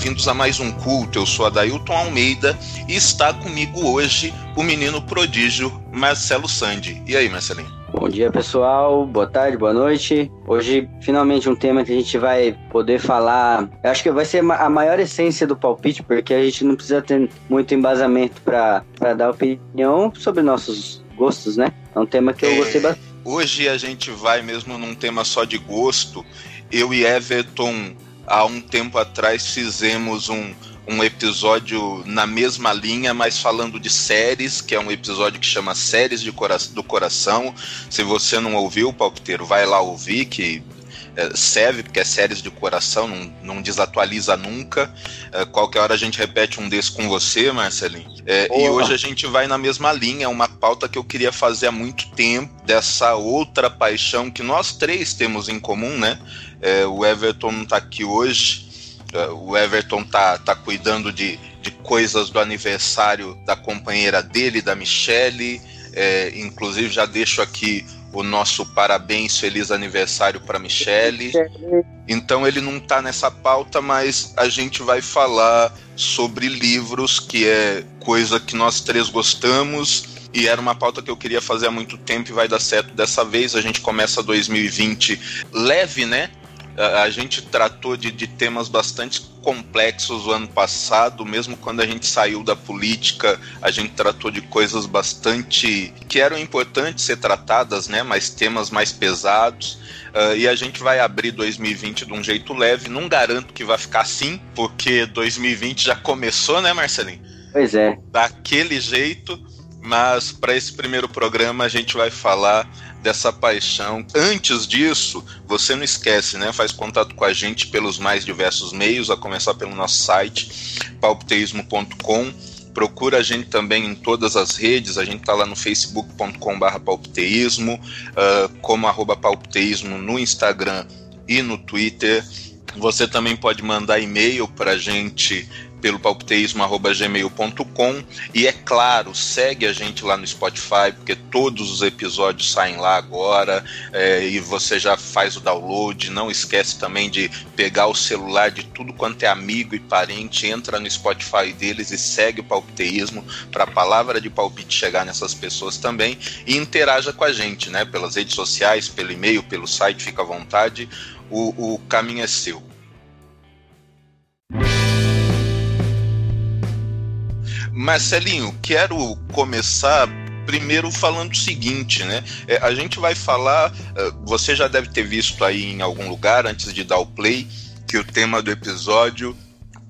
bem? Bem-vindos a mais um culto. Eu sou Adailton Almeida e está comigo hoje o menino prodígio Marcelo Sandi. E aí, Marcelinho? Bom dia, pessoal. Boa tarde, boa noite. Hoje, finalmente, um tema que a gente vai poder falar. Eu acho que vai ser a maior essência do palpite, porque a gente não precisa ter muito embasamento para dar opinião sobre nossos gostos, né? É um tema que eu é, gostei bastante. Hoje a gente vai mesmo num tema só de gosto. Eu e Everton há um tempo atrás fizemos um, um episódio na mesma linha, mas falando de séries, que é um episódio que chama Séries de Cora do Coração. Se você não ouviu, palpiteiro, vai lá ouvir, que é, serve, porque é séries de coração, não, não desatualiza nunca. É, qualquer hora a gente repete um desses com você, Marcelinho. É, e hoje a gente vai na mesma linha, uma pauta que eu queria fazer há muito tempo, dessa outra paixão que nós três temos em comum, né? É, o Everton não está aqui hoje. É, o Everton tá, tá cuidando de, de coisas do aniversário da companheira dele, da Michelle. É, inclusive, já deixo aqui o nosso parabéns, feliz aniversário para Michelle. Então ele não está nessa pauta, mas a gente vai falar sobre livros, que é coisa que nós três gostamos e era uma pauta que eu queria fazer há muito tempo e vai dar certo dessa vez. A gente começa 2020 leve, né? A gente tratou de, de, temas bastante complexos o ano passado, mesmo quando a gente saiu da política, a gente tratou de coisas bastante que eram importantes ser tratadas, né? Mas temas mais pesados. Uh, e a gente vai abrir 2020 de um jeito leve. Não garanto que vai ficar assim, porque 2020 já começou, né, Marcelinho? Pois é. Daquele jeito. Mas para esse primeiro programa a gente vai falar dessa paixão. Antes disso, você não esquece, né? Faz contato com a gente pelos mais diversos meios, a começar pelo nosso site, palpiteísmo.com. Procura a gente também em todas as redes, a gente está lá no facebook.com.br palpiteísmo, uh, como arroba no Instagram e no Twitter. Você também pode mandar e-mail para a gente pelo palpiteísmo.gmail.com e é claro, segue a gente lá no Spotify, porque todos os episódios saem lá agora é, e você já faz o download. Não esquece também de pegar o celular de tudo quanto é amigo e parente, entra no Spotify deles e segue o palpiteísmo para a palavra de palpite chegar nessas pessoas também e interaja com a gente, né? Pelas redes sociais, pelo e-mail, pelo site, fica à vontade. O, o caminho é seu. Marcelinho, quero começar primeiro falando o seguinte, né? É, a gente vai falar, uh, você já deve ter visto aí em algum lugar antes de dar o play que o tema do episódio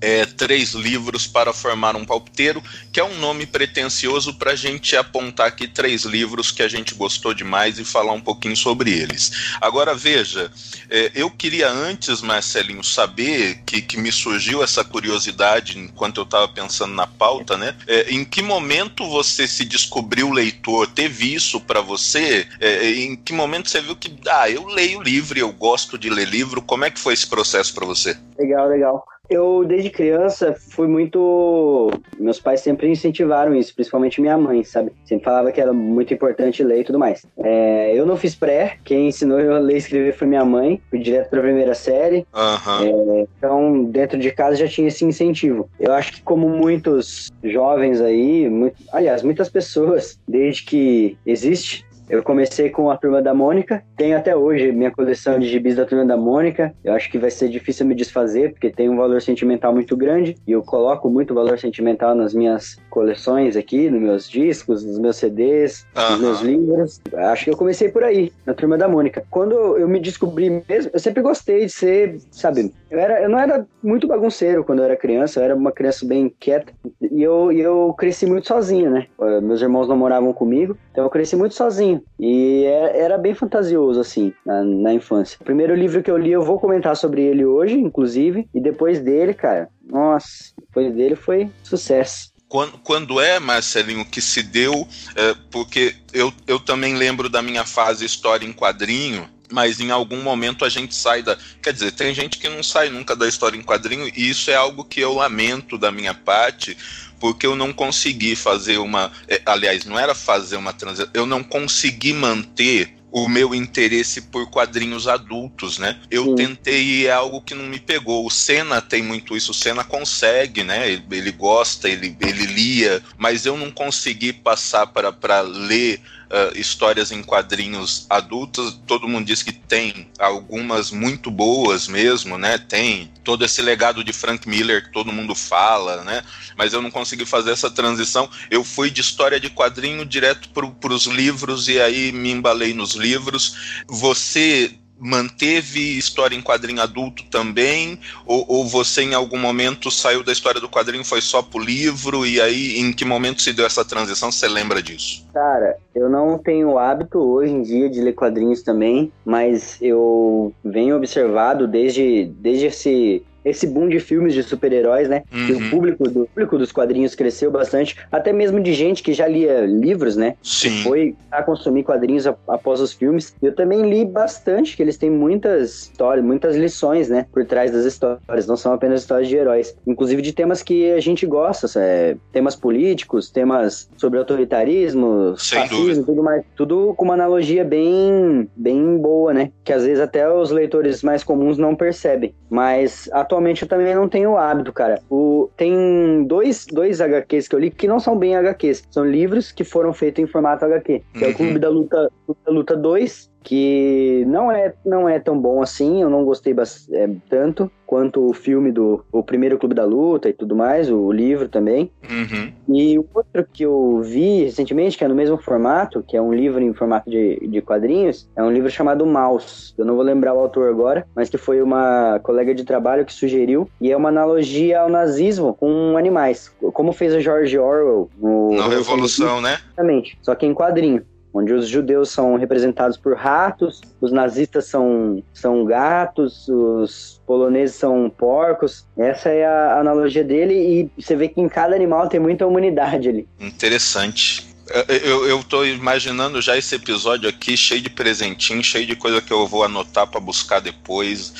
é, três livros para formar um palpiteiro, que é um nome pretencioso para a gente apontar aqui três livros que a gente gostou demais e falar um pouquinho sobre eles. Agora veja, é, eu queria antes, Marcelinho, saber que, que me surgiu essa curiosidade enquanto eu estava pensando na pauta, né? É, em que momento você se descobriu leitor? Teve isso para você? É, em que momento você viu que, ah, eu leio livro, eu gosto de ler livro? Como é que foi esse processo para você? Legal, legal. Eu, desde criança, fui muito. Meus pais sempre incentivaram isso, principalmente minha mãe, sabe? Sempre falava que era muito importante ler e tudo mais. É, eu não fiz pré, quem ensinou eu a ler e escrever foi minha mãe, fui direto pra primeira série. Uhum. É, então, dentro de casa já tinha esse incentivo. Eu acho que, como muitos jovens aí, muito, aliás, muitas pessoas, desde que existe, eu comecei com a Turma da Mônica, tenho até hoje minha coleção de gibis da Turma da Mônica. Eu acho que vai ser difícil me desfazer, porque tem um valor sentimental muito grande, e eu coloco muito valor sentimental nas minhas coleções aqui, nos meus discos, nos meus CDs, uhum. nos meus livros. Acho que eu comecei por aí, na Turma da Mônica. Quando eu me descobri mesmo, eu sempre gostei de ser, sabe, eu, era, eu não era muito bagunceiro quando eu era criança, eu era uma criança bem quieta, e eu, eu cresci muito sozinho, né? Meus irmãos não moravam comigo, então eu cresci muito sozinho. E é, era bem fantasioso, assim, na, na, infância. O primeiro livro que eu li, eu vou comentar sobre ele hoje, inclusive. E depois dele, cara, nossa, depois dele foi sucesso. Quando, quando é, Marcelinho, que se deu, é, porque eu, eu também lembro da minha fase história em quadrinho, mas em algum momento a gente sai da. Quer dizer, tem gente que não sai nunca da história em quadrinho, e isso é algo que eu lamento da minha parte, porque eu não consegui fazer uma. É, aliás, não era fazer uma transição, eu não consegui manter o meu interesse por quadrinhos adultos, né? Eu Sim. tentei é algo que não me pegou. O Senna tem muito isso, o Senna consegue, né? Ele, ele gosta, ele, ele lia, mas eu não consegui passar para ler uh, histórias em quadrinhos adultos. Todo mundo diz que tem algumas muito boas mesmo, né? Tem todo esse legado de Frank Miller que todo mundo fala, né? Mas eu não consegui fazer essa transição. Eu fui de história de quadrinho direto para os livros e aí me embalei nos livros. Você manteve história em quadrinho adulto também? Ou, ou, você em algum momento saiu da história do quadrinho, foi só pro livro? E aí, em que momento se deu essa transição? Você lembra disso? Cara, eu não tenho hábito hoje em dia de ler quadrinhos também, mas eu venho observado desde, desde esse esse boom de filmes de super-heróis, né? Uhum. O público, do, público dos quadrinhos cresceu bastante, até mesmo de gente que já lia livros, né? Sim. Foi a consumir quadrinhos a, após os filmes. Eu também li bastante, que eles têm muitas histórias, muitas lições, né? Por trás das histórias, não são apenas histórias de heróis. Inclusive de temas que a gente gosta, é, temas políticos, temas sobre autoritarismo, Sem fascismo, dúvida. tudo mais. Tudo com uma analogia bem, bem boa, né? Que às vezes até os leitores mais comuns não percebem. Mas a atualmente eu também não tenho o hábito, cara. O, tem dois, dois HQs que eu li que não são bem HQs, são livros que foram feitos em formato HQ. Que uhum. é o uhum. Clube da Luta, Luta 2 que não é, não é tão bom assim, eu não gostei é, tanto quanto o filme do o primeiro Clube da Luta e tudo mais, o livro também. Uhum. E o outro que eu vi recentemente, que é no mesmo formato, que é um livro em formato de, de quadrinhos, é um livro chamado Maus. Eu não vou lembrar o autor agora, mas que foi uma colega de trabalho que sugeriu, e é uma analogia ao nazismo com animais, como fez o George Orwell no Na Revolução, né? Exatamente, só que em quadrinho onde os judeus são representados por ratos, os nazistas são, são gatos, os poloneses são porcos. Essa é a analogia dele e você vê que em cada animal tem muita humanidade ali. Interessante. Eu, tô imaginando já esse episódio aqui cheio de presentinho, cheio de coisa que eu vou anotar para buscar depois.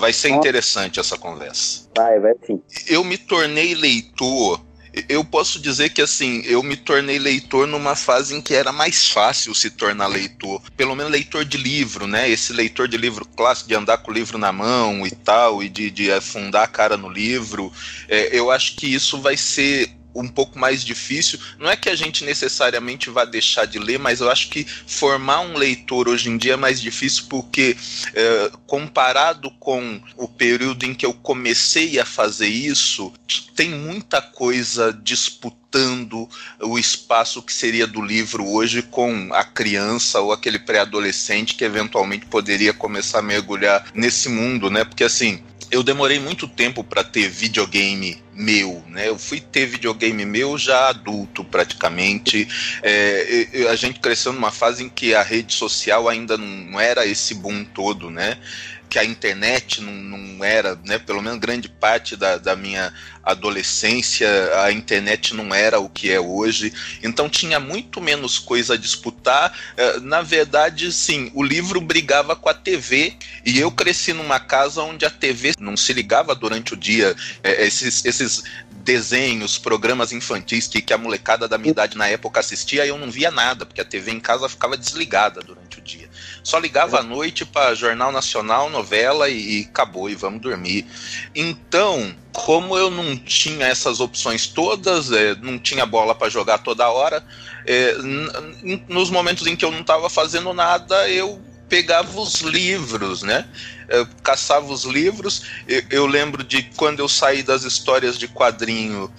Vai ser interessante essa conversa. Vai, vai sim. Eu me tornei leitor eu posso dizer que assim, eu me tornei leitor numa fase em que era mais fácil se tornar leitor, pelo menos leitor de livro, né? Esse leitor de livro clássico, de andar com o livro na mão e tal, e de, de afundar a cara no livro. É, eu acho que isso vai ser um pouco mais difícil. Não é que a gente necessariamente vá deixar de ler, mas eu acho que formar um leitor hoje em dia é mais difícil porque, é, comparado com o período em que eu comecei a fazer isso, tem muita coisa disputando o espaço que seria do livro hoje com a criança ou aquele pré-adolescente que eventualmente poderia começar a mergulhar nesse mundo, né? Porque assim, eu demorei muito tempo para ter videogame meu, né? Eu fui ter videogame meu já adulto praticamente. É, a gente cresceu numa fase em que a rede social ainda não era esse boom todo, né? Que a internet não, não era, né, pelo menos grande parte da, da minha adolescência, a internet não era o que é hoje, então tinha muito menos coisa a disputar. É, na verdade, sim, o livro brigava com a TV e eu cresci numa casa onde a TV não se ligava durante o dia. É, esses, esses desenhos, programas infantis que, que a molecada da minha idade na época assistia, eu não via nada, porque a TV em casa ficava desligada durante o dia. Só ligava à noite para Jornal Nacional, novela e, e acabou, e vamos dormir. Então, como eu não tinha essas opções todas, é, não tinha bola para jogar toda hora, é, nos momentos em que eu não estava fazendo nada, eu pegava os livros, né? Caçava os livros. Eu, eu lembro de quando eu saí das histórias de quadrinho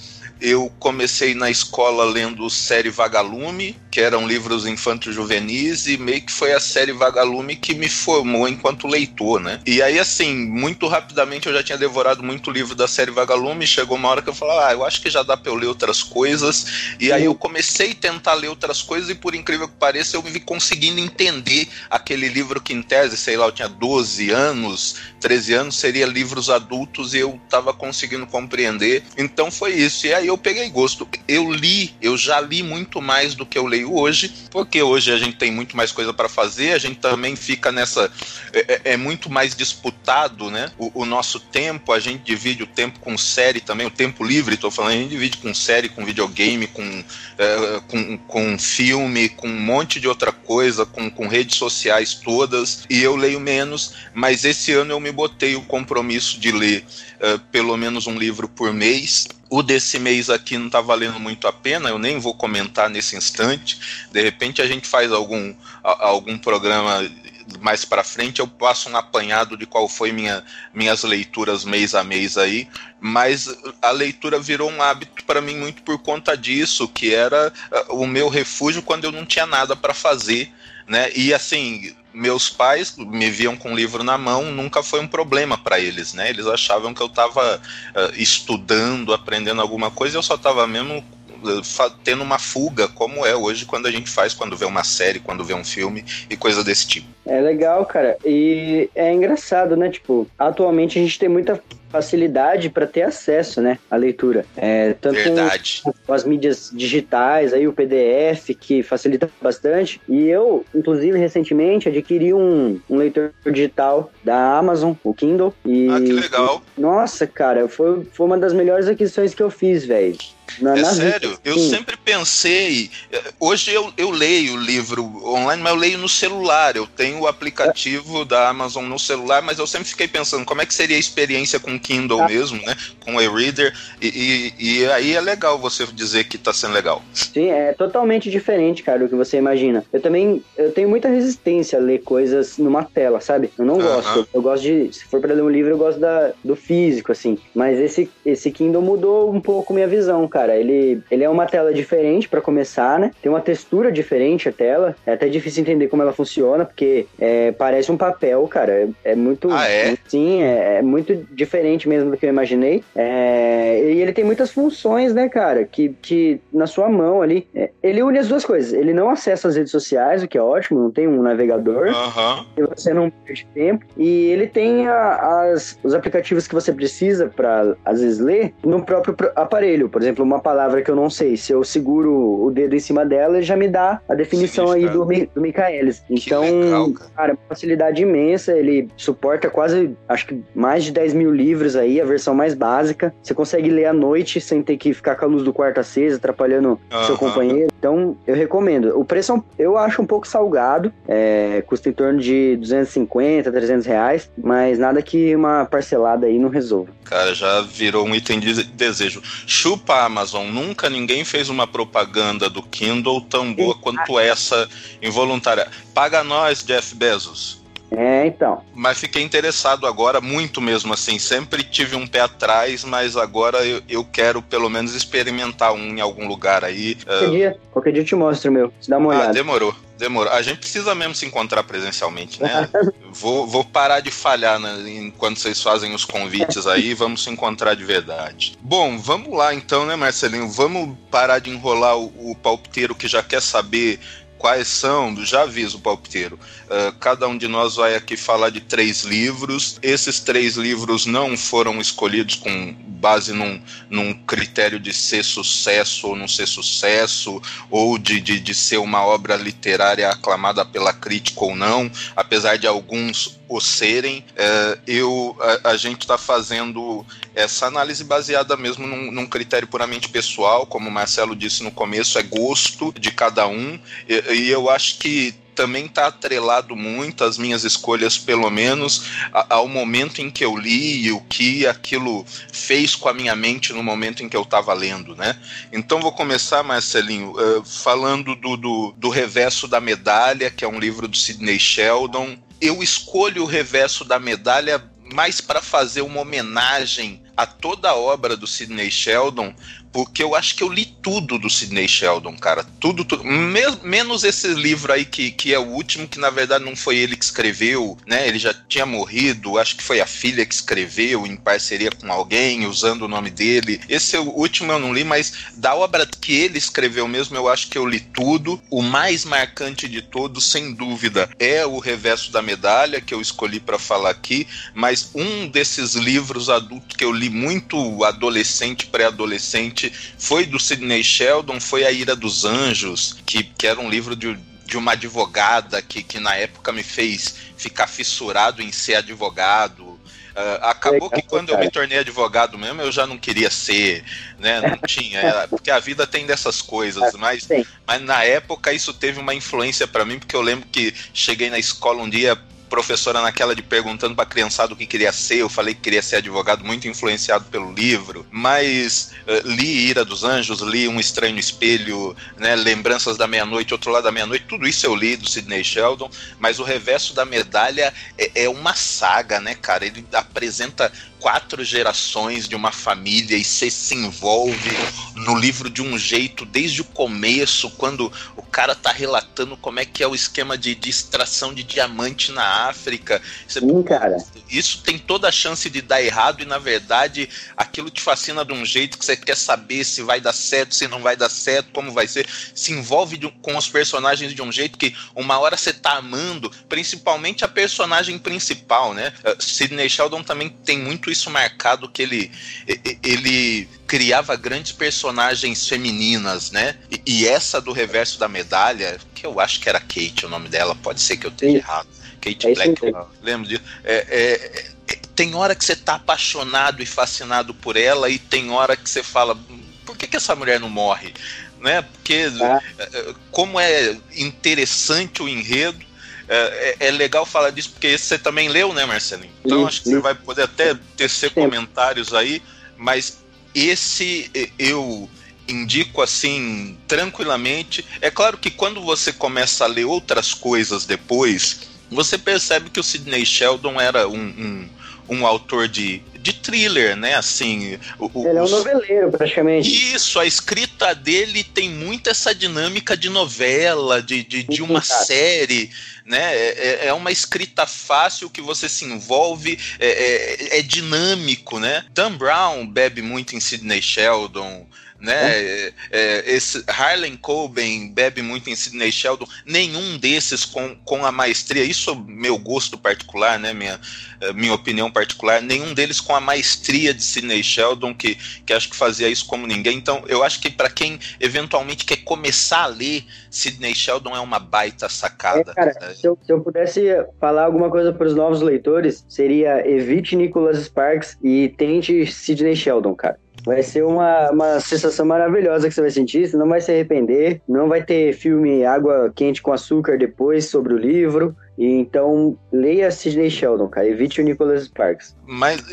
eu comecei na escola lendo série Vagalume, que eram livros infanto-juvenis, e meio que foi a série Vagalume que me formou enquanto leitor, né? E aí, assim, muito rapidamente eu já tinha devorado muito livro da série Vagalume, chegou uma hora que eu falei, ah, eu acho que já dá pra eu ler outras coisas, e aí eu comecei a tentar ler outras coisas, e por incrível que pareça, eu me vi conseguindo entender aquele livro que, em tese, sei lá, eu tinha 12 anos, 13 anos, seria livros adultos, e eu tava conseguindo compreender. Então foi isso. E aí eu peguei gosto. Eu li, eu já li muito mais do que eu leio hoje, porque hoje a gente tem muito mais coisa para fazer, a gente também fica nessa. É, é, é muito mais disputado, né? O, o, nosso tempo, a gente divide o tempo com série também, o tempo livre, tô falando, a gente divide com série, com videogame, com, é, com, com filme, com um monte de outra coisa, com, com redes sociais todas, e eu leio menos, mas esse ano eu me botei o compromisso de ler uh, pelo menos um livro por mês. O desse mês aqui não está valendo muito a pena, eu nem vou comentar nesse instante. De repente a gente faz algum, algum programa mais para frente eu passo um apanhado de qual foi minha, minhas leituras mês a mês aí, mas a leitura virou um hábito para mim muito por conta disso, que era uh, o meu refúgio quando eu não tinha nada para fazer, né? E assim, meus pais me viam com o livro na mão, nunca foi um problema para eles, né? Eles achavam que eu estava uh, estudando, aprendendo alguma coisa, eu só estava mesmo eh, tendo uma fuga, como é hoje quando a gente faz quando vê uma série, quando vê um filme e coisa desse tipo. É legal, cara. E é engraçado, né? Tipo, atualmente a gente tem muita facilidade para ter acesso, né, à leitura. É, tanto Verdade. Com, com as mídias digitais, aí o PDF que facilita bastante. E eu, inclusive, recentemente adquiri um, um leitor digital da Amazon, o Kindle. E, ah, que legal. Nossa, cara, foi, foi uma das melhores aquisições que eu fiz, velho. Na, é sério, vida, eu sempre pensei. Hoje eu, eu leio o livro online, mas eu leio no celular. Eu tenho o aplicativo é. da Amazon no celular, mas eu sempre fiquei pensando como é que seria a experiência com Kindle ah. mesmo, né? Com o e-reader. E, e, e, aí é legal você dizer que tá sendo legal. Sim, é totalmente diferente, cara, do que você imagina. Eu também eu tenho muita resistência a ler coisas numa tela, sabe? Eu não uh -huh. gosto. Eu gosto de. Se for para ler um livro, eu gosto da, do físico, assim. Mas esse, esse Kindle mudou um pouco minha visão, cara. Ele, ele é uma tela diferente para começar, né? Tem uma textura diferente a tela. É até difícil entender como ela funciona, porque é, parece um papel, cara. É, é muito. Ah, é? Sim, é, é, muito diferente mesmo do que eu imaginei. É, e ele tem muitas funções, né, cara? Que, que na sua mão ali. É, ele une as duas coisas. Ele não acessa as redes sociais, o que é ótimo, não tem um navegador. Uhum. E você não perde tempo. E ele tem a, as, os aplicativos que você precisa para, às vezes, ler no próprio aparelho. Por exemplo, uma palavra que eu não sei, se eu seguro o dedo em cima dela, ele já me dá a definição aí do, do Michaelis. Então, legal, cara. cara, facilidade imensa, ele suporta quase, acho que mais de 10 mil livros aí, a versão mais básica. Você consegue ler à noite sem ter que ficar com a luz do quarto acesa, atrapalhando uhum. seu companheiro. Então, eu recomendo. O preço é eu acho um pouco salgado, é, custa em torno de 250, 300 reais, mas nada que uma parcelada aí não resolva. Cara, já virou um item de desejo. Chupa Amazon, nunca ninguém fez uma propaganda do Kindle tão boa quanto essa involuntária. Paga nós, Jeff Bezos. É, então. Mas fiquei interessado agora, muito mesmo assim. Sempre tive um pé atrás, mas agora eu, eu quero pelo menos experimentar um em algum lugar aí. Qualquer, uh... dia, qualquer dia eu te mostro, meu. Se dá uma ah, olhada. Demorou. Demorou. A gente precisa mesmo se encontrar presencialmente, né? vou, vou parar de falhar né, enquanto vocês fazem os convites aí, vamos se encontrar de verdade. Bom, vamos lá então, né, Marcelinho? Vamos parar de enrolar o, o palpiteiro que já quer saber quais são, já aviso o palpiteiro, uh, cada um de nós vai aqui falar de três livros. Esses três livros não foram escolhidos com base num, num critério de ser sucesso ou não ser sucesso, ou de, de, de ser uma obra literária aclamada pela crítica ou não, apesar de alguns serem. É, eu, a, a gente está fazendo essa análise baseada mesmo num, num, critério puramente pessoal, como o Marcelo disse no começo, é gosto de cada um, e, e eu acho que também está atrelado muito às minhas escolhas, pelo menos ao momento em que eu li e o que aquilo fez com a minha mente no momento em que eu estava lendo, né? Então vou começar, Marcelinho, uh, falando do, do, do Reverso da Medalha, que é um livro do Sidney Sheldon. Eu escolho o reverso da medalha mais para fazer uma homenagem a toda a obra do Sidney Sheldon, porque eu acho que eu li tudo do Sidney Sheldon, cara. Tudo, tudo. menos esse livro aí que, que é o último, que na verdade não foi ele que escreveu, né? Ele já tinha morrido, acho que foi a filha que escreveu em parceria com alguém, usando o nome dele. Esse é o último eu não li, mas da obra que ele escreveu mesmo, eu acho que eu li tudo. O mais marcante de todos, sem dúvida, é o Reverso da Medalha, que eu escolhi para falar aqui, mas um desses livros adultos que eu li muito adolescente, pré-adolescente, foi do Sidney Sheldon, foi A Ira dos Anjos, que, que era um livro de, de uma advogada que, que na época me fez ficar fissurado em ser advogado. Uh, acabou que quando eu me tornei advogado mesmo, eu já não queria ser, né? Não tinha, era, porque a vida tem dessas coisas, mas, mas na época isso teve uma influência para mim, porque eu lembro que cheguei na escola um dia professora naquela de perguntando pra criançada o que queria ser, eu falei que queria ser advogado, muito influenciado pelo livro, mas uh, li Ira dos Anjos, li Um Estranho Espelho, né, Lembranças da Meia-Noite, Outro Lado da Meia-Noite, tudo isso eu li do Sidney Sheldon, mas o reverso da medalha é, é uma saga, né, cara? Ele apresenta quatro gerações de uma família e você se envolve no livro de um jeito desde o começo, quando o cara tá relatando como é que é o esquema de, de extração de diamante na África. Você, Sim, cara. Isso tem toda a chance de dar errado e, na verdade, aquilo te fascina de um jeito que você quer saber se vai dar certo, se não vai dar certo, como vai ser. Se envolve de, com os personagens de um jeito que uma hora você tá amando, principalmente a personagem principal, né? Uh, Sidney Sheldon também tem muito isso marcado que ele, ele criava grandes personagens femininas, né? E, essa do reverso da medalha, que eu acho que era Kate o nome dela, pode ser que eu tenha Sim. errado. Kate é Black, lembro disso. É, é, é, tem hora que você tá apaixonado e fascinado por ela, e tem hora que você fala, por que, que essa mulher não morre? Né? Porque ah. como é interessante o enredo, é, é, é, legal falar disso, porque esse você também leu, né, Marcelinho? Então sim, acho que sim. você vai poder até tecer sim. comentários aí, mas esse eu indico assim tranquilamente. É claro que quando você começa a ler outras coisas depois, você percebe que o Sidney Sheldon era um, um, um autor de, de thriller, né? Assim, o, ele é um noveleiro, praticamente. Isso, a escrita dele tem muito essa dinâmica de novela, de, de, de uma série né? É, é, é uma escrita fácil que você se envolve, é, é, é dinâmico, né? Dan Brown bebe muito em Sidney Sheldon, né? É, é, esse Harlan Coben bebe muito em Sidney Sheldon, nenhum desses com, com a maestria, isso é meu gosto particular, né? Minha, é, minha opinião particular, nenhum deles com a maestria de Sidney Sheldon, que, que acho que fazia isso como ninguém. Então, eu acho que para quem eventualmente quer começar a ler, Sidney Sheldon é uma baita sacada. É, cara, se, eu, se eu pudesse falar alguma coisa para os novos leitores, seria evite Nicholas Sparks e tente Sidney Sheldon, cara. Vai ser uma, uma sensação maravilhosa que você vai sentir, você não vai se arrepender, não vai ter filme Água Quente com Açúcar depois sobre o livro. E então, leia Sidney Sheldon, cara, evite o Nicholas Sparks. Mas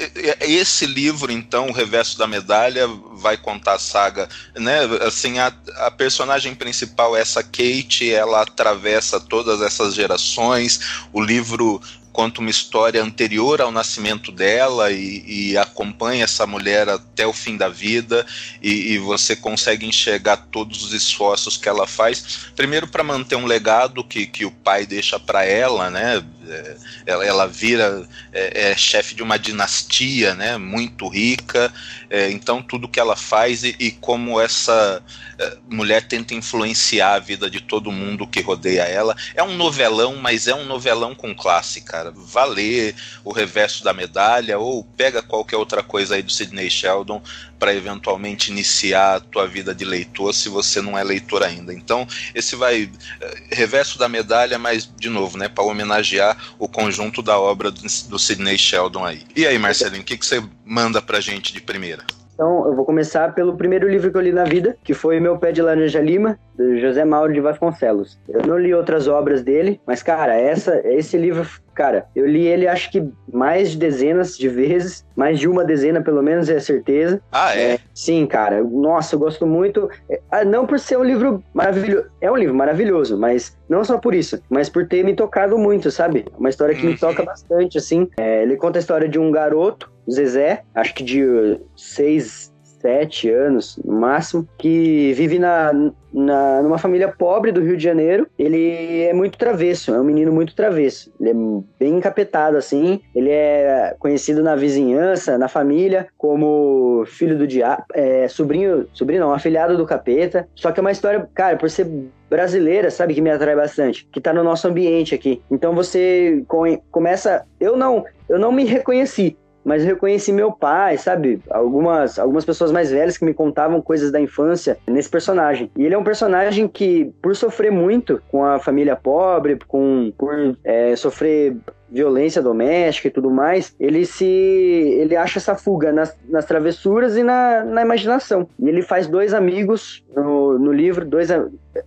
esse livro, então, O Reverso da Medalha, vai contar a saga, né? Assim, a, a personagem principal, essa Kate, ela atravessa todas essas gerações. O livro conta uma história anterior ao nascimento dela e, e acompanha essa mulher até o fim da vida e, e, você consegue enxergar todos os esforços que ela faz, primeiro para manter um legado que, que o pai deixa para ela, né? É, ela, ela vira é, é, chefe de uma dinastia, né? Muito rica, é, então tudo que ela faz e, e como essa é, mulher tenta influenciar a vida de todo mundo que rodeia ela. É um novelão, mas é um novelão com classe, cara. Valer o reverso da medalha ou pega qualquer outra coisa aí do Sidney Sheldon para eventualmente iniciar a tua vida de leitor se você não é leitor ainda. Então, esse vai é, reverso da medalha, mas de novo, né, para homenagear o conjunto da obra do, do Sidney Sheldon aí. E aí, Marcelinho, o que, que você manda pra gente de primeira? Então, eu vou começar pelo primeiro livro que eu li na vida, que foi Meu Pé de Laranja Lima, do José Mauro de Vasconcelos. Eu não li outras obras dele, mas, cara, essa, esse livro, cara, eu li ele acho que mais de dezenas de vezes, mais de uma dezena pelo menos, é certeza. Ah, é? é sim, cara. Nossa, eu gosto muito. É, ah, não por ser um livro maravilhoso, é um livro maravilhoso, mas não só por isso, mas por ter me tocado muito, sabe? Uma história que me uhum. toca bastante, assim. É, ele conta a história de um garoto Zezé, acho que de seis, sete anos no máximo, que vive na, na, numa família pobre do Rio de Janeiro. Ele é muito travesso, é um menino muito travesso. Ele é bem encapetado, assim. Ele é conhecido na vizinhança, na família, como filho do diabo, é, sobrinho, sobrinho não, afilhado do capeta. Só que é uma história, cara, por ser brasileira, sabe, que me atrai bastante, que tá no nosso ambiente aqui. Então você começa, eu não, eu não me reconheci, mas eu reconheci meu pai, sabe? Algumas, algumas pessoas mais velhas que me contavam coisas da infância nesse personagem. E ele é um personagem que, por sofrer muito com a família pobre, com, por é, sofrer violência doméstica e tudo mais, ele se ele acha essa fuga nas, nas travessuras e na, na imaginação. E ele faz dois amigos no, no livro, dois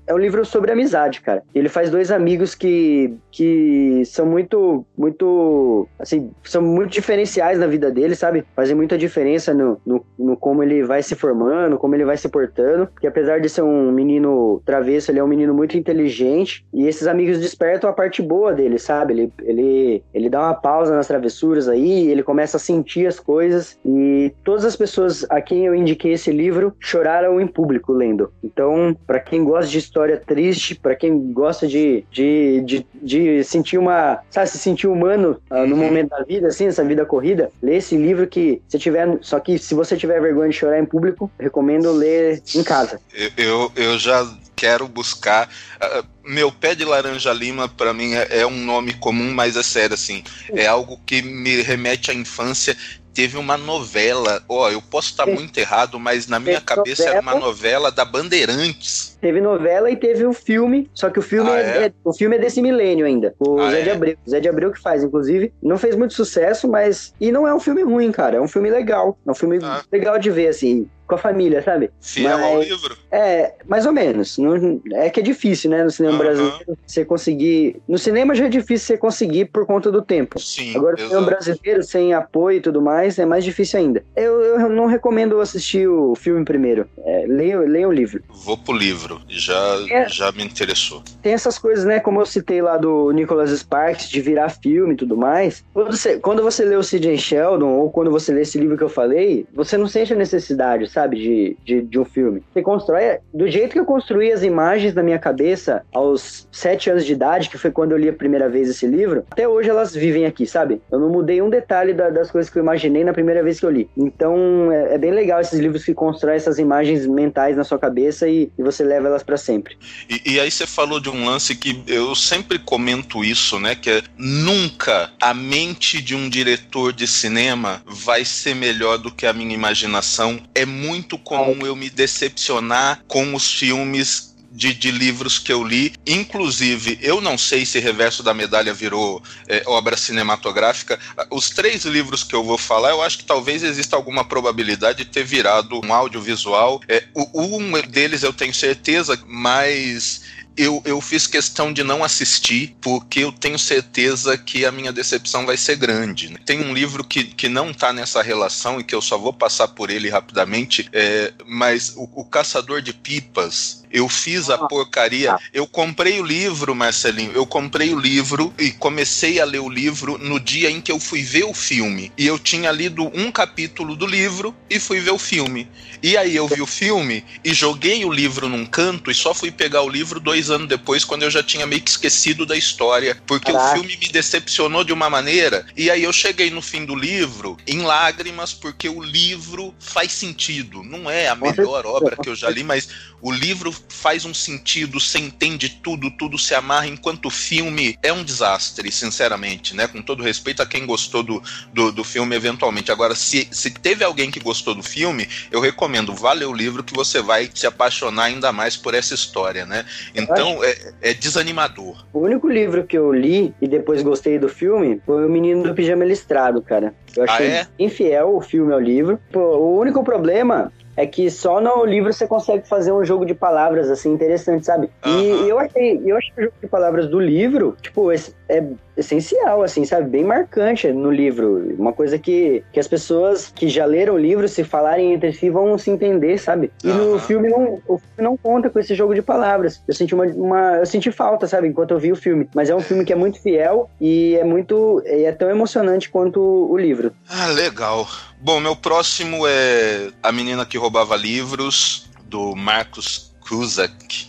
é um livro sobre amizade, cara. Ele faz dois amigos que, que são muito, muito, assim, são muito diferenciais na vida dele, sabe? Fazem muita diferença no, no, no, como ele vai se formando, como ele vai se portando. Porque apesar de ser um menino travesso, ele é um menino muito inteligente. E esses amigos despertam a parte boa dele, sabe? Ele, ele, ele dá uma pausa nas travessuras aí, ele começa a sentir as coisas. E todas as pessoas a quem eu indiquei esse livro choraram em público lendo. Então, para quem gosta de história triste, para quem gosta de, de, de, de, sentir uma. Sabe, se sentir humano uh, no uhum. momento da vida, assim, essa vida corrida, lê esse livro que se tiver. Só que se você tiver vergonha de chorar em público, recomendo ler em casa. Eu, eu, eu já quero buscar. Uh, meu pé de laranja lima, para mim, é, é, um nome comum, mas é sério, assim. É algo que me remete à infância teve uma novela. Ó, oh, eu posso estar muito errado, mas na minha teve cabeça novela, era uma novela da Bandeirantes. Teve novela e teve o filme, só que o filme ah, é, é? é, o filme é desse milênio ainda. O ah, Zé é? de Abreu. Zé de Abreu que faz, inclusive. Não fez muito sucesso, mas. E não é um filme ruim, cara. É um filme legal. É um filme ah. legal de ver, assim com a família, sabe? Fiel Mas, ao livro. É, mais ou menos. Não, é que é difícil, né, no cinema uhum. brasileiro, você conseguir. No cinema já é difícil você conseguir por conta do tempo. Sim. Agora, no cinema brasileiro, sem apoio e tudo mais, é mais difícil ainda. Eu, eu não recomendo assistir o filme primeiro. É, leia, leia o livro. Vou pro livro. Já, é, já me interessou. Tem essas coisas, né? Como eu citei lá do Nicholas Sparks, de virar filme e tudo mais. Quando você, quando você lê o C.J. Sheldon, ou quando você lê esse livro que eu falei, você não sente a necessidade, sabe? Sabe, de, de, de, um filme. Você constrói. Do jeito que eu construí as imagens na minha cabeça aos sete anos de idade, que foi quando eu li a primeira vez esse livro, até hoje elas vivem aqui, sabe? Eu não mudei um detalhe da, das coisas que eu imaginei na primeira vez que eu li. Então é, é bem legal esses livros que constroem essas imagens mentais na sua cabeça e, e você leva elas para sempre. E, e aí você falou de um lance que eu sempre comento isso, né? Que é nunca a mente de um diretor de cinema vai ser melhor do que a minha imaginação. É muito muito comum eu me decepcionar com os filmes de, de, livros que eu li. Inclusive, eu não sei se Reverso da Medalha virou é, obra cinematográfica. Os três livros que eu vou falar, eu acho que talvez exista alguma probabilidade de ter virado um audiovisual. É, um deles eu tenho certeza, mas eu, eu fiz questão de não assistir, porque eu tenho certeza que a minha decepção vai ser grande. Né? Tem um livro que, que não está nessa relação e que eu só vou passar por ele rapidamente, é, mas o, o Caçador de Pipas, eu fiz a ah, porcaria. Tá. Eu comprei o livro, Marcelinho. Eu comprei o livro e comecei a ler o livro no dia em que eu fui ver o filme. E eu tinha lido um capítulo do livro e fui ver o filme. E aí eu vi o filme e joguei o livro num canto e só fui pegar o livro dois anos depois, quando eu já tinha meio que esquecido da história. Porque Caraca. o filme me decepcionou de uma maneira. E aí eu cheguei no fim do livro em lágrimas, porque o livro faz sentido. Não é a melhor obra que eu já li, mas o livro faz um sentido, você entende tudo, tudo se amarra, enquanto o filme é um desastre, sinceramente, né? Com todo respeito a quem gostou do, do, do filme eventualmente. Agora, se, se teve alguém que gostou do filme, eu recomendo, vale o livro que você vai se apaixonar ainda mais por essa história, né? Então, é, é desanimador. O único livro que eu li e depois gostei do filme foi O Menino do Pijama Listrado, cara. Eu achei ah, é? infiel o filme ao livro. Pô, o único problema é que só no livro você consegue fazer um jogo de palavras, assim, interessante, sabe? Uhum. E eu achei, eu achei o jogo de palavras do livro, tipo, é essencial, assim, sabe? Bem marcante no livro. Uma coisa que, que as pessoas que já leram o livro, se falarem entre si, vão se entender, sabe? E uhum. no filme não, o filme não conta com esse jogo de palavras. Eu senti uma, uma, eu senti falta, sabe? Enquanto eu vi o filme. Mas é um filme que é muito fiel e é muito, é tão emocionante quanto o livro. Ah, legal. Bom, meu próximo é A Menina que Roubava Livros, do Marcos Kuzak.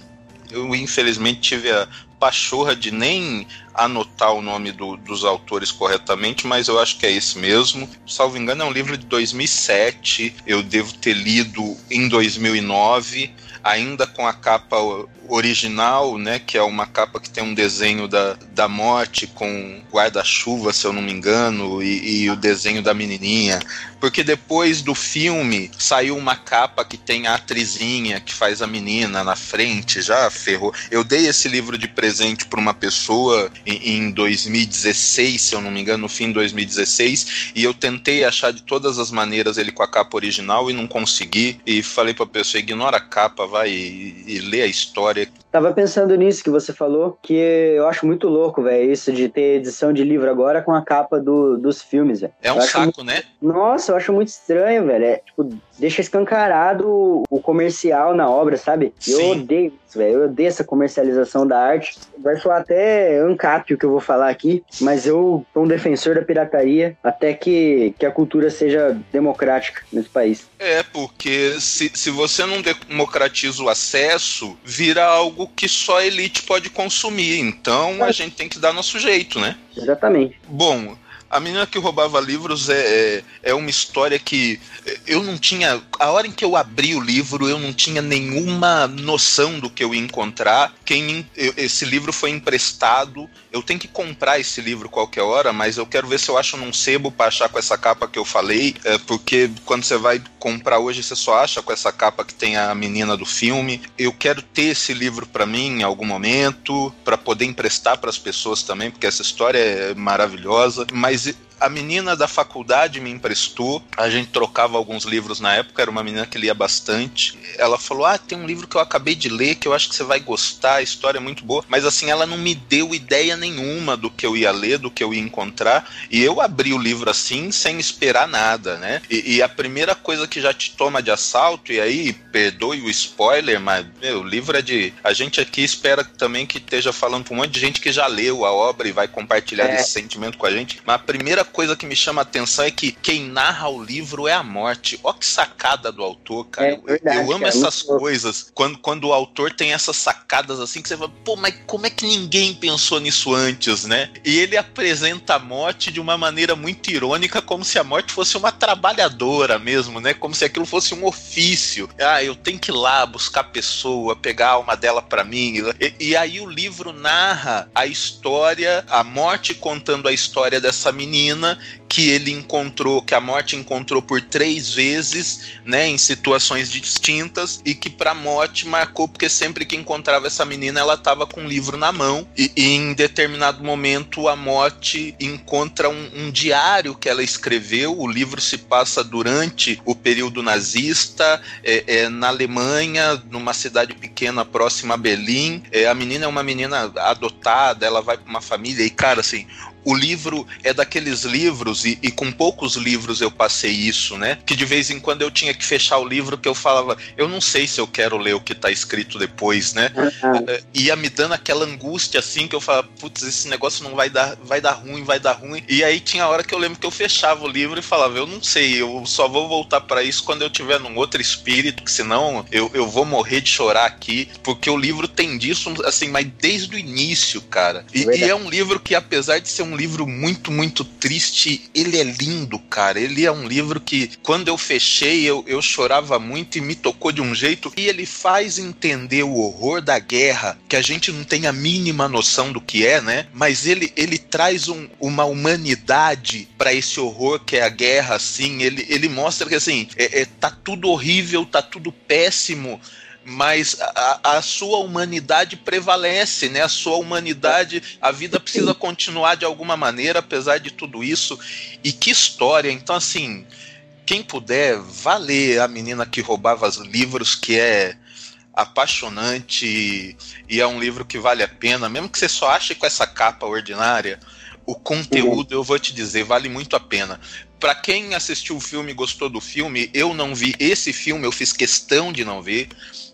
Eu, infelizmente, tive a pachorra de nem anotar o nome do, dos autores corretamente, mas eu acho que é esse mesmo. Salvo engano, é um livro de 2007. Eu devo ter lido em 2009. ainda com a capa original, né, que é uma capa que tem um desenho da, da morte com guarda-chuva, se eu não me engano, e, e, o desenho da menininha. Porque depois do filme saiu uma capa que tem a atrizinha que faz a menina na frente, já ferrou. Eu dei esse livro de presente para uma pessoa em, em 2016, se eu não me engano, no fim de 2016, e eu tentei achar de todas as maneiras ele com a capa original e não consegui. E falei para a pessoa: ignora a capa, vai e, e lê a história história Tava pensando nisso que você falou, que eu acho muito louco, velho, isso de ter edição de livro agora com a capa do, dos filmes, velho. É um saco, muito... né? Nossa, eu acho muito estranho, velho. É, tipo, deixa escancarado o comercial na obra, sabe? Sim. Eu odeio isso, velho. Eu odeio essa comercialização da arte. Vai soar até ancap o que eu vou falar aqui, mas eu sou um defensor da pirataria até que, que a cultura seja democrática nesse país. É, porque se, se você não democratiza o acesso, vira algo que só a elite pode consumir. Então a gente tem que dar nosso jeito, né? Exatamente. Bom, a menina que roubava livros é, é, é, uma história que eu não tinha. A hora em que eu abri o livro, eu não tinha nenhuma noção do que eu ia encontrar. Quem, esse livro foi emprestado. Eu tenho que comprar esse livro qualquer hora, mas eu quero ver se eu acho num sebo para achar com essa capa que eu falei. É, porque quando você vai comprar hoje, você só acha com essa capa que tem a menina do filme. Eu quero ter esse livro para mim em algum momento, para poder emprestar para as pessoas também, porque essa história é maravilhosa. Mas a menina da faculdade me emprestou. A gente trocava alguns livros na época, era uma menina que lia bastante. Ela falou: Ah, tem um livro que eu acabei de ler que eu acho que você vai gostar, a história é muito boa. Mas assim, ela não me deu ideia nenhuma do que eu ia ler, do que eu ia encontrar. E eu abri o livro assim, sem esperar nada, né? E, e a primeira coisa que já te toma de assalto, e aí, perdoe o spoiler, mas meu, o livro é de. A gente aqui espera também que esteja falando com um monte de gente que já leu a obra e vai compartilhar é. esse sentimento com a gente. Mas a primeira coisa que me chama a atenção é que quem narra o livro é a morte. Ó que sacada do autor, cara. É verdade, eu, amo cara, essas coisas. Quando, quando o autor tem essas sacadas assim que você fala, pô, mas como é que ninguém pensou nisso antes, né? E ele apresenta a morte de uma maneira muito irônica, como se a morte fosse uma trabalhadora mesmo, né? Como se aquilo fosse um ofício. Ah, eu tenho que ir lá buscar a pessoa, pegar a alma dela para mim. E, e aí o livro narra a história, a morte contando a história dessa menina que ele encontrou, que a morte encontrou por três vezes, né, em situações distintas, e que para morte marcou porque sempre que encontrava essa menina ela estava com um livro na mão, e, e, em determinado momento a morte encontra um, um, diário que ela escreveu. O livro se passa durante o período nazista, é, é, na Alemanha, numa cidade pequena próxima a Berlim. É, a menina é uma menina adotada, ela vai para uma família, e cara, assim, o livro é daqueles livros, e, e, com poucos livros eu passei isso, né? Que de vez em quando eu tinha que fechar o livro que eu falava, eu não sei se eu quero ler o que tá escrito depois, né? Uhum. Ia me dando aquela angústia assim que eu falava, putz, esse negócio não vai dar, vai dar ruim, vai dar ruim. E aí tinha hora que eu lembro que eu fechava o livro e falava, eu não sei, eu só vou voltar para isso quando eu tiver num outro espírito, que senão eu, eu vou morrer de chorar aqui, porque o livro tem disso, assim, mas desde o início, cara. E, e é um livro que, apesar de ser um um livro muito, muito triste. Ele é lindo, cara. Ele é um livro que, quando eu fechei, eu, eu chorava muito e me tocou de um jeito. E ele faz entender o horror da guerra, que a gente não tem a mínima noção do que é, né? Mas ele, ele traz um, uma humanidade para esse horror que é a guerra, assim. Ele, ele mostra que, assim, é, é, tá tudo horrível, tá tudo péssimo mas a, a, sua humanidade prevalece, né? A sua humanidade, a vida precisa continuar de alguma maneira, apesar de tudo isso. E que história! Então, assim, quem puder, vá ler A Menina que Roubava os Livros, que é apaixonante e é um livro que vale a pena, mesmo que você só ache com essa capa ordinária. O conteúdo, eu vou te dizer, vale muito a pena para quem assistiu o filme e gostou do filme, eu não vi esse filme, eu fiz questão de não ver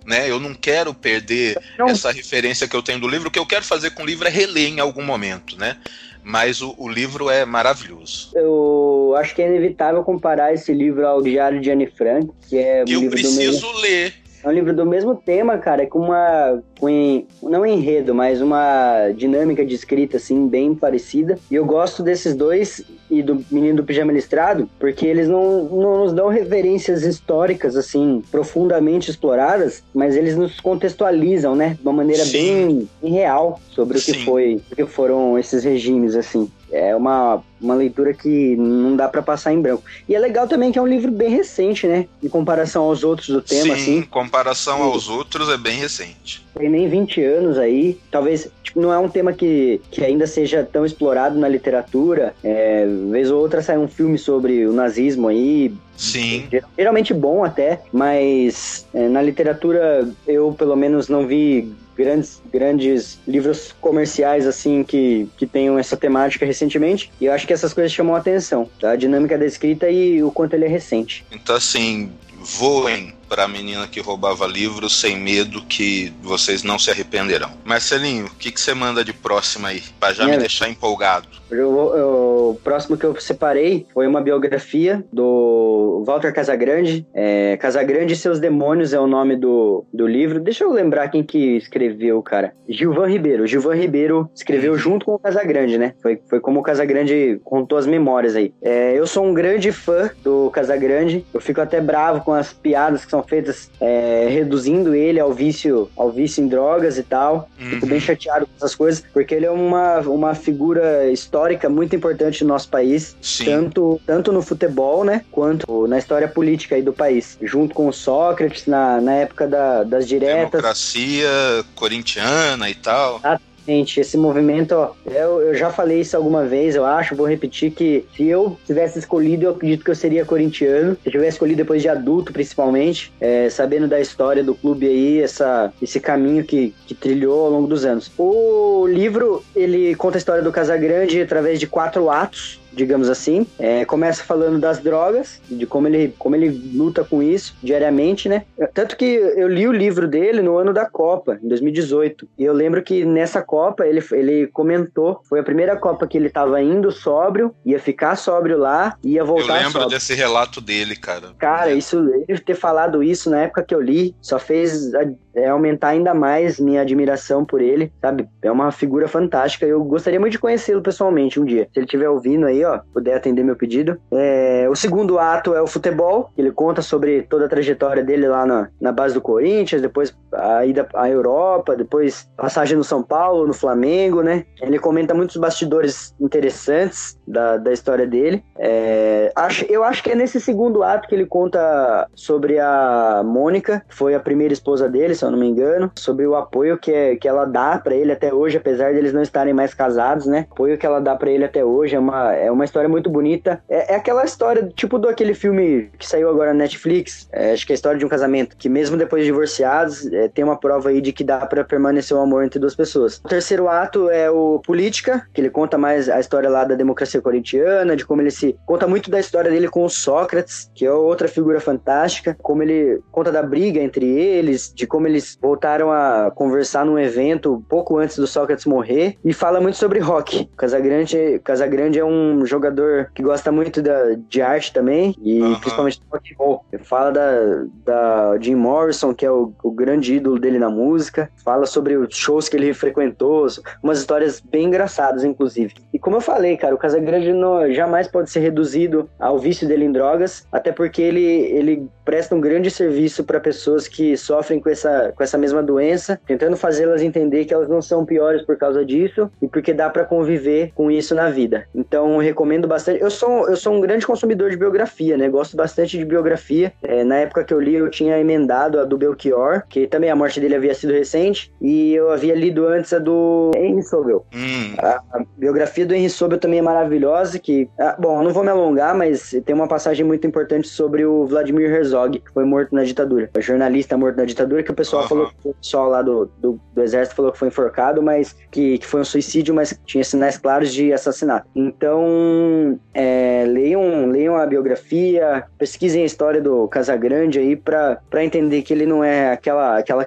né? Eu não quero perder não. essa referência que eu tenho do livro. O que eu quero fazer com o livro é reler em algum momento, né? Mas o, o livro é maravilhoso. Eu acho que é inevitável comparar esse livro ao Diário de Anne Frank, que é um eu preciso ler. É um livro do mesmo tema, cara, com uma. Com, não enredo, mas uma dinâmica de escrita, assim, bem parecida. E eu gosto desses dois e do Menino do Pijama Listrado, porque eles não, não nos dão referências históricas, assim, profundamente exploradas, mas eles nos contextualizam, né? De uma maneira bem, bem, real sobre o que Sim. foi, o que foram esses regimes, assim. É uma, uma leitura que não dá para passar em branco. E é legal também que é um livro bem recente, né? Em comparação aos outros do tema, Sim, assim. em comparação aos outros é bem recente. Tem nem 20 anos aí. Talvez tipo, não é um tema que, que ainda seja tão explorado na literatura. É, vez ou outra sai um filme sobre o nazismo aí. Sim. Geralmente bom até, mas é, na literatura eu pelo menos não vi grandes, grandes livros comerciais assim que, que tenham essa temática recentemente. E eu acho que essas coisas chamam a atenção, tá? A dinâmica da escrita e o quanto ele é recente. Então, assim, voem para a menina que roubava livros sem medo que vocês não se arrependerão. Marcelinho, o que, que você manda de próxima aí, para já Minha... me deixar empolgado? Eu, eu, o próximo que eu separei foi uma biografia do Walter Casagrande. É, Casagrande e seus demônios é o nome do, do livro. Deixa eu lembrar quem que escreveu, cara. Gilvan Ribeiro. Gilvan Ribeiro escreveu junto com o Casagrande, né? Foi, foi como o Casagrande contou as memórias aí. É, eu sou um grande fã do Casagrande. Eu fico até bravo com as piadas que são feitas é, reduzindo ele ao vício, ao vício em drogas e tal. Uhum. Fico bem chateado com essas coisas, porque ele é uma, uma figura histórica histórica muito importante no nosso país, tanto, tanto no futebol, né, quanto na história política aí do país, junto com o Sócrates na, na época da, das diretas. Democracia corintiana e tal. Gente, esse movimento, ó, eu, eu já falei isso alguma vez, eu acho, vou repetir que se eu tivesse escolhido, eu acredito que eu seria corintiano. Se eu tivesse escolhido depois de adulto, principalmente, é, sabendo da história do clube aí, essa, esse caminho que, que trilhou ao longo dos anos. O livro, ele conta a história do Casagrande através de quatro atos digamos assim. É, começa falando das drogas, de como ele, como ele luta com isso diariamente, né? Tanto que eu li o livro dele no ano da Copa, em 2018. E eu lembro que nessa Copa ele, ele comentou, foi a primeira Copa que ele estava indo sóbrio, ia ficar sóbrio lá, ia voltar Eu lembro sóbrio. desse relato dele, cara. Cara, isso, ele ter falado isso na época que eu li, só fez é, aumentar ainda mais minha admiração por ele, sabe? É uma figura fantástica. Eu gostaria muito de conhecê-lo pessoalmente um dia. Se ele estiver ouvindo aí, ó, puder atender meu pedido. É, o segundo ato é o futebol, ele conta sobre toda a trajetória dele lá na, na base do Corinthians, depois a ida à Europa, depois passagem no São Paulo, no Flamengo, né? Ele comenta muitos bastidores interessantes da, da história dele. É, acho, eu acho que é nesse segundo ato que ele conta sobre a Mônica, que foi a primeira esposa dele, se eu não me engano, sobre o apoio que, é, que ela dá para ele até hoje, apesar de eles não estarem mais casados, né? O apoio que ela dá para ele até hoje é uma, é uma história muito bonita. É, é aquela história, tipo do aquele filme que saiu agora na Netflix, é, acho que é a história de um casamento, que mesmo depois de divorciados, é, tem uma prova aí de que dá para permanecer o um amor entre duas pessoas. O terceiro ato é o Política, que ele conta mais a história lá da democracia corintiana, de como ele se. conta muito da história dele com o Sócrates, que é outra figura fantástica, como ele conta da briga entre eles, de como eles voltaram a conversar num evento pouco antes do Sócrates morrer, e fala muito sobre rock. Casagrande, Casagrande é um jogador que gosta muito da, de arte também, e uhum. principalmente do rock roll. Ele fala da, da Jim Morrison, que é o, o grande ídolo dele na música, fala sobre os shows que ele frequentou, umas histórias bem engraçadas, inclusive. E como eu falei, cara, o Casagrande não, jamais pode ser reduzido ao vício dele em drogas, até porque ele, ele presta um grande serviço para pessoas que sofrem com essa, com essa mesma doença, tentando fazê-las entender que elas não são piores por causa disso e porque dá para conviver com isso na vida. Então, recomendo bastante. Eu sou, eu sou um grande consumidor de biografia, né? Gosto bastante de biografia. É, na época que eu li, eu tinha emendado a do Belchior, que também a morte dele havia sido recente, e eu havia lido antes a do Henry Sobel. Hum. A, a, biografia do Henry Sobel também é maravilhosa, que... Ah, bom, eu não vou me alongar, mas tem uma passagem muito importante sobre o Vladimir Herzog, que foi morto na ditadura. O jornalista morto na ditadura, que o pessoal uhum. falou, o pessoal lá do, do, do, exército falou que foi enforcado, mas que, que foi um suicídio, mas tinha sinais claros de assassinato. Então, é, leiam, leiam a biografia, pesquisem a história do Casagrande aí para entender que ele não é aquela, aquela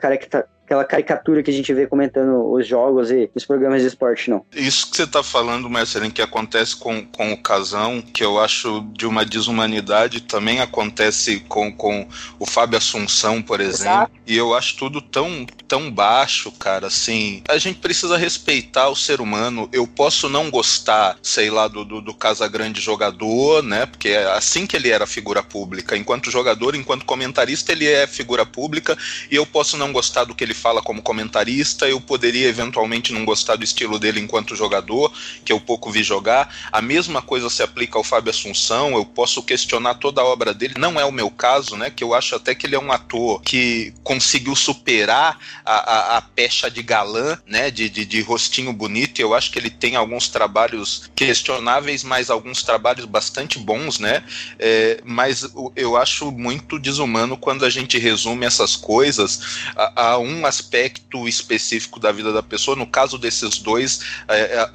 aquela caricatura que a gente vê comentando os jogos e os programas de esporte, não. Isso que você está falando, Marcelinho, que acontece com, com o Casão, que eu acho de uma desumanidade, também acontece com, com o Fábio Assunção, por exemplo. Exato. E eu acho tudo tão, tão baixo, cara, assim. A gente precisa respeitar o ser humano. Eu posso não gostar, sei lá, do, do, do Casagrande jogador, né? Porque é assim que ele era figura pública. Enquanto jogador, enquanto comentarista, ele é figura pública. E eu posso não gostar do que ele fala como comentarista. Eu poderia eventualmente não gostar do estilo dele enquanto jogador, que eu pouco vi jogar. A mesma coisa se aplica ao Fábio Assunção. Eu posso questionar toda a obra dele. Não é o meu caso, né? Que eu acho até que ele é um ator que conseguiu superar a, a, a pecha de galã, né? De, de, de rostinho bonito. Eu acho que ele tem alguns trabalhos questionáveis, mas alguns trabalhos bastante bons, né? É, mas eu acho muito desumano quando a gente resume essas coisas a, a um aspecto específico da vida da pessoa. No caso desses dois, é, é,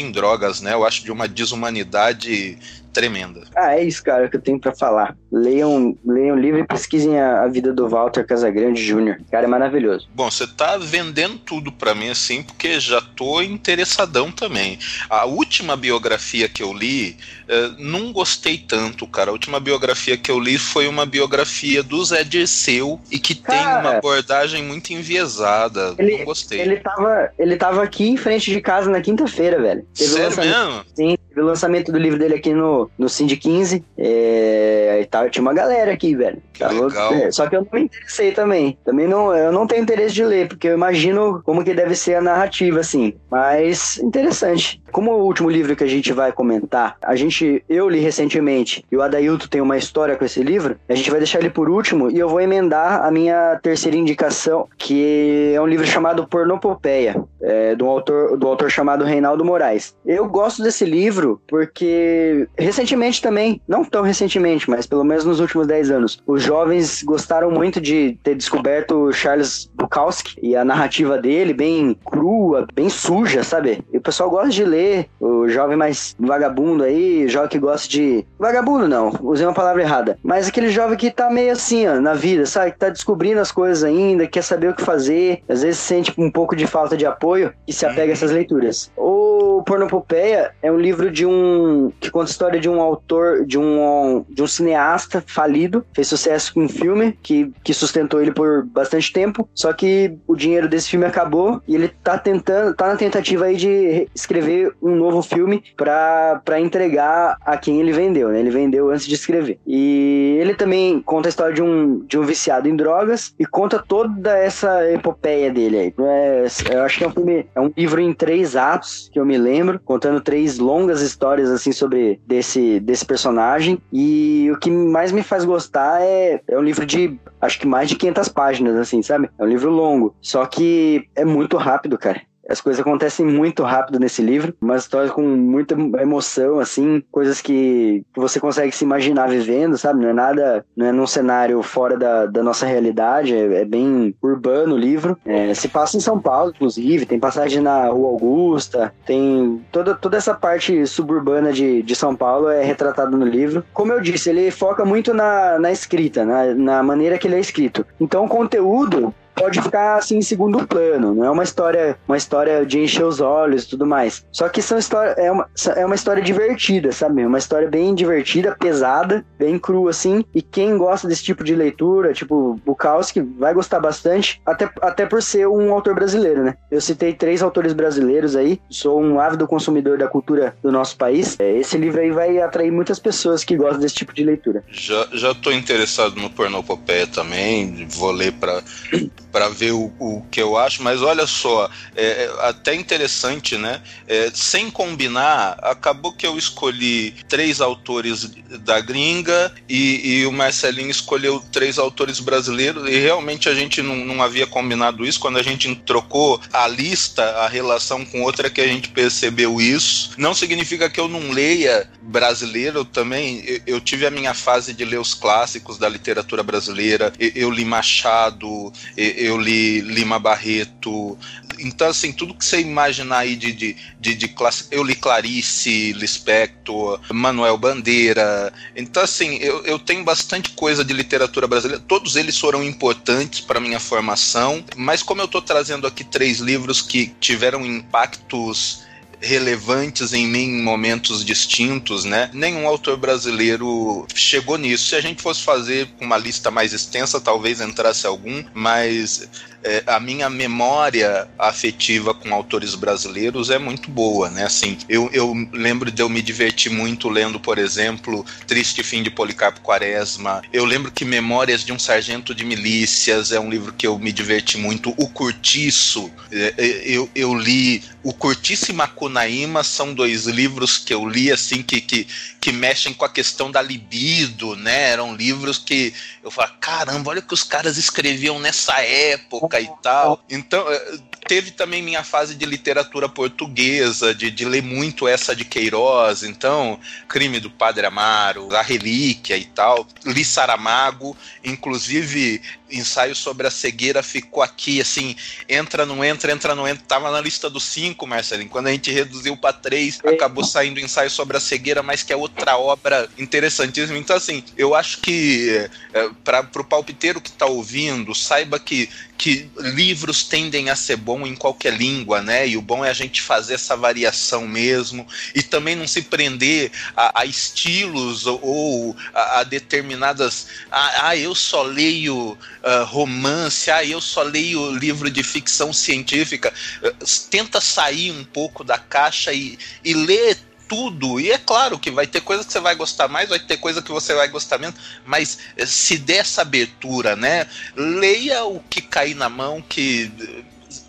em drogas, né? Eu acho de uma desumanidade tremenda. Ah, é isso, cara, que eu tenho para falar. Leiam, leiam o livro e pesquisem a, a, vida do Walter Casagrande Jr. Cara, é maravilhoso. Bom, você tá vendendo tudo para mim assim, porque já tô interessadão também. A última biografia que eu li, uh, não gostei tanto, cara. A última biografia que eu li foi uma biografia do Zé Dirceu e que cara, tem uma abordagem muito enviesada. Ele, não gostei. Ele tava, ele tava aqui em frente de casa na quinta-feira, velho. Teve Sério mesmo? Sim, teve o lançamento do livro dele aqui no, no Cindy 15. É, e tava, tinha uma galera aqui, velho. Tava, é, só que eu não me interessei também. Também não, eu não tenho interesse de ler, porque eu imagino como que deve ser a narrativa, assim. Mas interessante. Como o último livro que a gente vai comentar, a gente, eu li recentemente, e o Adailto tem uma história com esse livro, a gente vai deixar ele por último e eu vou emendar a minha terceira indicação, que é um livro chamado Pornopopeia, é, do, autor, do autor chamado Reinaldo Moraes. Eu gosto desse livro porque recentemente também, não tão recentemente, mas pelo menos nos últimos 10 anos, os jovens gostaram muito de ter descoberto Charles Bukowski e a narrativa dele, bem crua, bem suja, sabe? E o pessoal gosta de ler o jovem mais vagabundo aí, jovem que gosta de. Vagabundo não, usei uma palavra errada. Mas aquele jovem que tá meio assim, ó, na vida, sabe? Que tá descobrindo as coisas ainda, quer saber o que fazer, às vezes sente um pouco de falta de apoio e se apega a essas leituras. O Pornopopeia é um livro de um. que conta a história de um autor, de um, de um cineasta falido, fez sucesso com um filme que, que sustentou ele por bastante tempo, só que o dinheiro desse filme acabou e ele tá tentando, tá na tentativa aí de escrever um novo filme para entregar a quem ele vendeu, né? Ele vendeu antes de escrever. E ele também conta a história de um, de um viciado em drogas e conta toda essa epopeia dele aí. É, eu acho que é um filme, é um livro em três atos, que eu me lembro, contando três longas histórias assim sobre desse, desse personagem. E o que mais me faz gostar é, é um livro de acho que mais de 500 páginas, assim, sabe? É um livro longo. Só que é muito rápido, cara. As coisas acontecem muito rápido nesse livro, uma história com muita emoção, assim, coisas que você consegue se imaginar vivendo, sabe? Não é nada, não é num cenário fora da, da nossa realidade, é, é bem urbano o livro. É, se passa em São Paulo, inclusive, tem passagem na Rua Augusta, tem toda, toda essa parte suburbana de, de São Paulo é retratada no livro. Como eu disse, ele foca muito na, na escrita, na, na maneira que ele é escrito. Então o conteúdo pode ficar assim em segundo plano. Não é uma história, uma história de encher os olhos e tudo mais. Só que são história, é, uma, é uma história divertida, sabe? Uma história bem divertida, pesada, bem crua assim. E quem gosta desse tipo de leitura, tipo Bukowski, vai gostar bastante, até, até por ser um autor brasileiro, né? Eu citei três autores brasileiros aí, sou um ávido consumidor da cultura do nosso país. É, esse livro aí vai atrair muitas pessoas que gostam desse tipo de leitura. Já, já tô interessado no Pornopopeia também, vou ler para para ver o, o, que eu acho, mas olha só, é, é, até interessante, né? É, sem combinar, acabou que eu escolhi três autores da gringa e, e, o Marcelinho escolheu três autores brasileiros e realmente a gente não, não havia combinado isso. Quando a gente trocou a lista, a relação com outra, que a gente percebeu isso. Não significa que eu não leia brasileiro também. Eu, eu tive a minha fase de ler os clássicos da literatura brasileira, eu, eu li Machado, eu, eu li Lima Barreto. Então, assim, tudo que você imaginar aí de, de, de, de classe. Eu li Clarice Lispector, Manuel Bandeira. Então, assim, eu, eu tenho bastante coisa de literatura brasileira. Todos eles foram importantes para minha formação, mas como eu estou trazendo aqui três livros que tiveram impactos relevantes em mim em momentos distintos, né? Nenhum autor brasileiro chegou nisso. Se a gente fosse fazer uma lista mais extensa, talvez entrasse algum, mas é, a minha memória afetiva com autores brasileiros é muito boa, né? Assim, eu, eu lembro de eu me divertir muito lendo, por exemplo, Triste Fim de Policarpo Quaresma. Eu lembro que Memórias de um Sargento de Milícias é um livro que eu me diverti muito. O Curtiço, é, é, eu, eu li o Curtiço e Macunaíma são dois livros que eu li assim que, que, que mexem com a questão da libido, né? Eram livros que eu falo, caramba, olha o que os caras escreviam nessa época e tal. Então, eh, teve também minha fase de literatura portuguesa, de, de ler muito essa de Queiroz, então, Crime do Padre Amaro, A Relíquia e tal. Li Saramago, inclusive ensaio sobre a cegueira ficou aqui, assim, entra, não entra, entra, não entra. Tava na lista dos cinco, Marcelinho. Quando a gente reduziu para três, acabou saindo o ensaio sobre a cegueira, mas que é outra obra interessantíssima. Então, assim, eu acho que é, para o palpiteiro que está ouvindo, saiba que que livros tendem a ser bom em qualquer língua, né? E o bom é a gente fazer essa variação mesmo e também não se prender a, a estilos ou a, a determinadas. Ah, ah, eu só leio uh, romance, ah, eu só leio livro de ficção científica. Uh, tenta sair um pouco da caixa e, e ler tudo. E é claro que vai ter coisa que você vai gostar mais, vai ter coisa que você vai gostar menos, mas eh, se der essa abertura, né? Leia o que cair na mão, que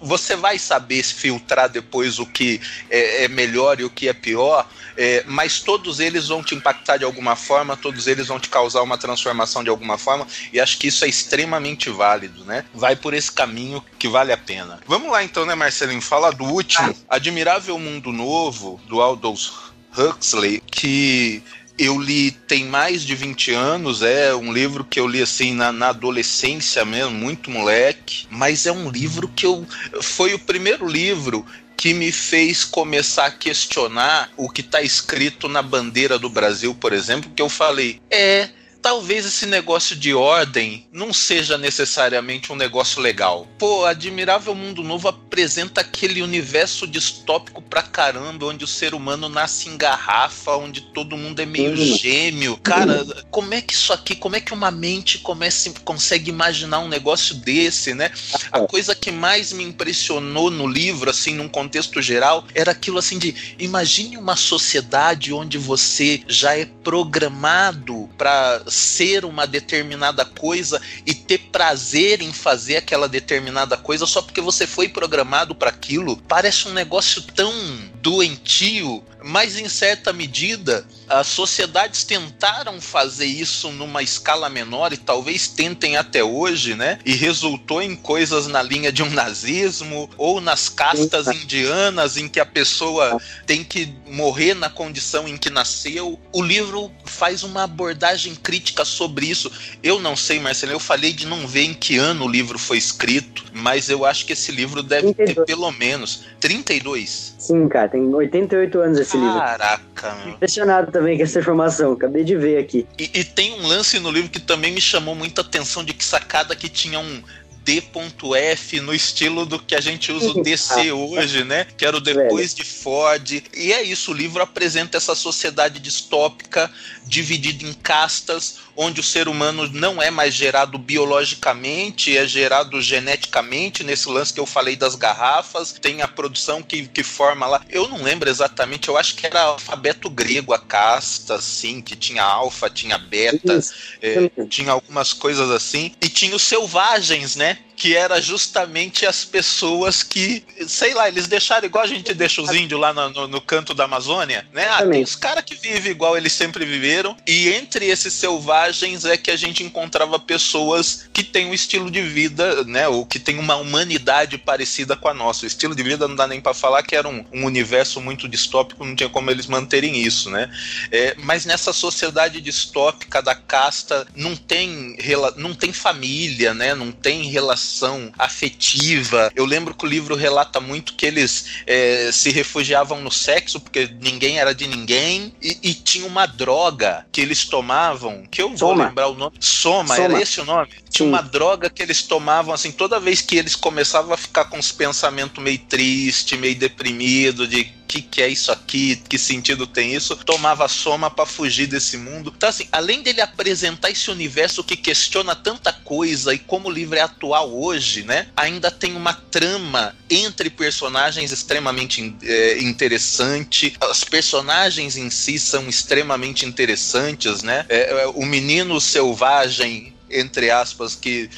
você vai saber filtrar depois o que é, é melhor e o que é pior, é, mas todos eles vão te impactar de alguma forma, todos eles vão te causar uma transformação de alguma forma, e acho que isso é extremamente válido, né? Vai por esse caminho que vale a pena. Vamos lá então, né, Marcelinho? Fala do último, Admirável Mundo Novo, do Aldous Huxley, que eu li tem mais de 20 anos, é um livro que eu li assim na, na, adolescência mesmo, muito moleque, mas é um livro que eu foi o primeiro livro que me fez começar a questionar o que está escrito na bandeira do Brasil, por exemplo, que eu falei, é talvez esse negócio de ordem não seja necessariamente um negócio legal. Pô, Admirável Mundo Novo apresenta aquele universo distópico pra caramba, onde o ser humano nasce em garrafa, onde todo mundo é meio uhum. gêmeo. Cara, como é que isso aqui, como é que uma mente comece, consegue imaginar um negócio desse, né? A coisa que mais me impressionou no livro, assim, num contexto geral, era aquilo assim de imagine uma sociedade onde você já é programado para ser uma determinada coisa e ter prazer em fazer aquela determinada coisa só porque você foi programado para aquilo, parece um negócio tão doentio, mas em certa medida as sociedades tentaram fazer isso numa escala menor e talvez tentem até hoje, né? E resultou em coisas na linha de um nazismo ou nas castas indianas em que a pessoa tem que morrer na condição em que nasceu. O livro faz uma abordagem crítica sobre isso. Eu não sei, Marcelo, eu falei de não ver em que ano o livro foi escrito, mas eu acho que esse livro deve 32. ter pelo menos 32. Sim, cara, tem 88 anos esse Caraca, livro. Caraca, meu. Impressionado também com essa informação, acabei de ver aqui. E, e, tem um lance no livro que também me chamou muita atenção de que sacada que tinha um D.F no estilo do que a gente usa o DC hoje, né? Que era o depois de Ford. E é isso, o livro apresenta essa sociedade distópica dividida em castas, onde o ser humano não é mais gerado biologicamente, é gerado geneticamente, nesse lance que eu falei das garrafas, tem a produção que, que forma lá. Eu não lembro exatamente, eu acho que era alfabeto grego a casta, assim, que tinha alfa, tinha beta, é, tinha algumas coisas assim, e tinha os selvagens, né? Que era justamente as pessoas que, sei lá, eles deixaram igual a gente deixa os índios lá no, no, canto da Amazônia, né? Ah, tem os caras que vivem igual eles sempre viveram, e entre esses selvagens é que a gente encontrava pessoas que têm um estilo de vida, né? Ou que têm uma humanidade parecida com a nossa. O estilo de vida não dá nem para falar que era um, um, universo muito distópico, não tinha como eles manterem isso, né? É, mas nessa sociedade distópica da casta não tem, não tem família, né? Não tem relação relação afetiva. Eu lembro que o livro relata muito que eles é, se refugiavam no sexo porque ninguém era de ninguém e, e tinha uma droga que eles tomavam, que eu Soma. vou lembrar o nome. Soma, Soma. era esse o nome? Tinha Sim. uma droga que eles tomavam assim, toda vez que eles começavam a ficar com os pensamentos meio triste, meio deprimido, de que, que é isso aqui, que sentido tem isso, tomava soma para fugir desse mundo. Então, assim, além dele apresentar esse universo que questiona tanta coisa e como o livro é atual hoje, né? Ainda tem uma trama entre personagens extremamente é, interessante. Os personagens em si são extremamente interessantes, né? É, é, o menino selvagem entre aspas, que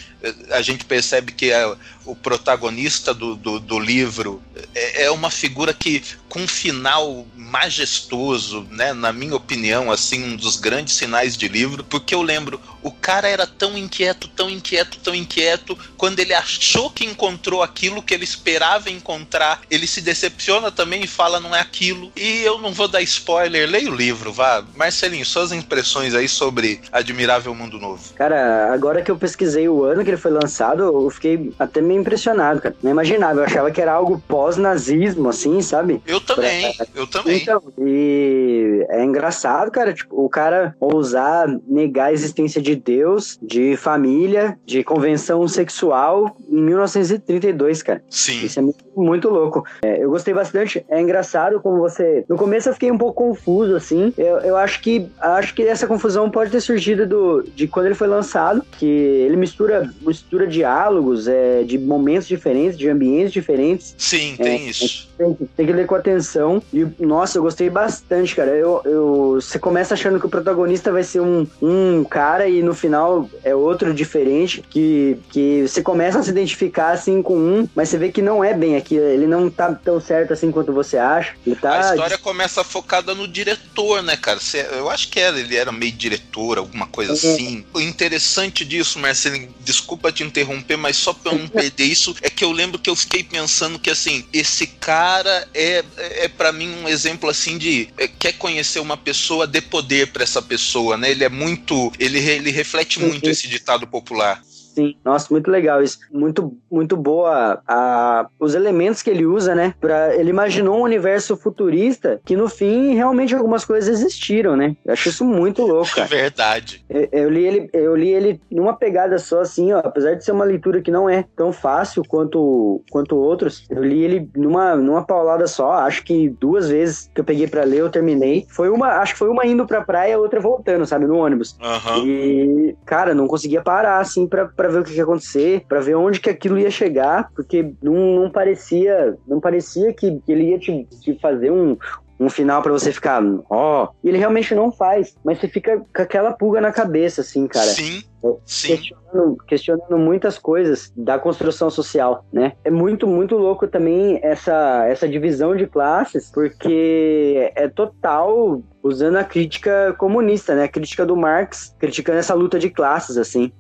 a gente percebe que é o protagonista do, do, do livro é, é, uma figura que com um final majestoso, né, na minha opinião, assim, um dos grandes sinais de livro, porque eu lembro, o cara era tão inquieto, tão inquieto, tão inquieto, quando ele achou que encontrou aquilo que ele esperava encontrar, ele se decepciona também e fala não é aquilo. E eu não vou dar spoiler, leia o livro, vá. Marcelinho, suas impressões aí sobre Admirável Mundo Novo. Cara, agora que eu pesquisei o ano que ele foi lançado, eu fiquei até meio impressionado, cara. Não imaginava, eu achava que era algo pós-nazismo, assim, sabe? Eu também, pra... eu também. Então, e é engraçado, cara, tipo, o cara ousar negar a existência de Deus, de família, de convenção sexual em 1932, cara. Sim. Isso é muito, muito louco. É, eu gostei bastante. É engraçado como você. No começo eu fiquei um pouco confuso, assim. Eu, eu acho que acho que essa confusão pode ter surgido do, de quando ele foi lançado, que ele mistura mistura diálogos, é, de momentos diferentes, de ambientes diferentes. Sim, é, tem isso. Tem, tem, que ler com atenção. E, nossa, eu gostei bastante, cara. Eu, eu, você começa achando que o protagonista vai ser um, um cara e no final é outro diferente, que, que você começa a se identificar assim com um, mas você vê que não é bem aqui. Ele não tá tão certo assim quanto você acha. Ele tá... A história começa focada no diretor, né, cara? Eu acho que era, ele era meio diretor, alguma coisa é. assim. O interessante disso, Marcelinho, desculpa te interromper, mas só pra eu não perder isso, é que eu lembro que eu fiquei pensando que, assim, esse cara é, é para mim um exemplo, assim, de é, quer conhecer uma pessoa, dê poder para essa pessoa, né? Ele é muito, ele, ele reflete muito esse ditado popular. Sim, nossa, muito legal isso. Muito, muito boa a, os elementos que ele usa, né? Pra, ele imaginou um universo futurista que no fim realmente algumas coisas existiram, né? Eu acho isso muito louco, cara. É verdade. Eu, eu, li ele, eu li ele numa pegada só, assim, ó. Apesar de ser uma leitura que não é tão fácil quanto, quanto outros, eu li ele numa, numa paulada só. Acho que duas vezes que eu peguei para ler, eu terminei. Foi uma, acho que foi uma indo pra praia, outra voltando, sabe? No ônibus. Uhum. E, cara, não conseguia parar, assim, pra, pra para ver o que ia acontecer, para ver onde que aquilo ia chegar, porque não, não parecia, não parecia que, ele ia te, te fazer um, um final para você ficar, ó, oh. e ele realmente não faz, mas você fica com aquela pulga na cabeça, assim, cara. Sim. Sim. Questionando, questionando, muitas coisas da construção social, né? É muito, muito louco também essa, essa divisão de classes, porque é total usando a crítica comunista, né? A crítica do Marx, criticando essa luta de classes, assim,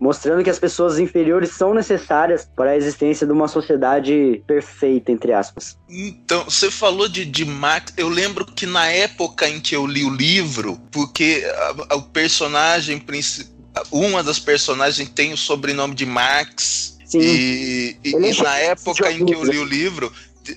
mostrando que as pessoas inferiores são necessárias para a existência de uma sociedade perfeita, entre aspas. Então, você falou de, de Marx, eu lembro que na época em que eu li o livro, porque a, a, o personagem principal uma das personagens tem o sobrenome de Marx. Sim. E, e, e na época em que eu li o livro,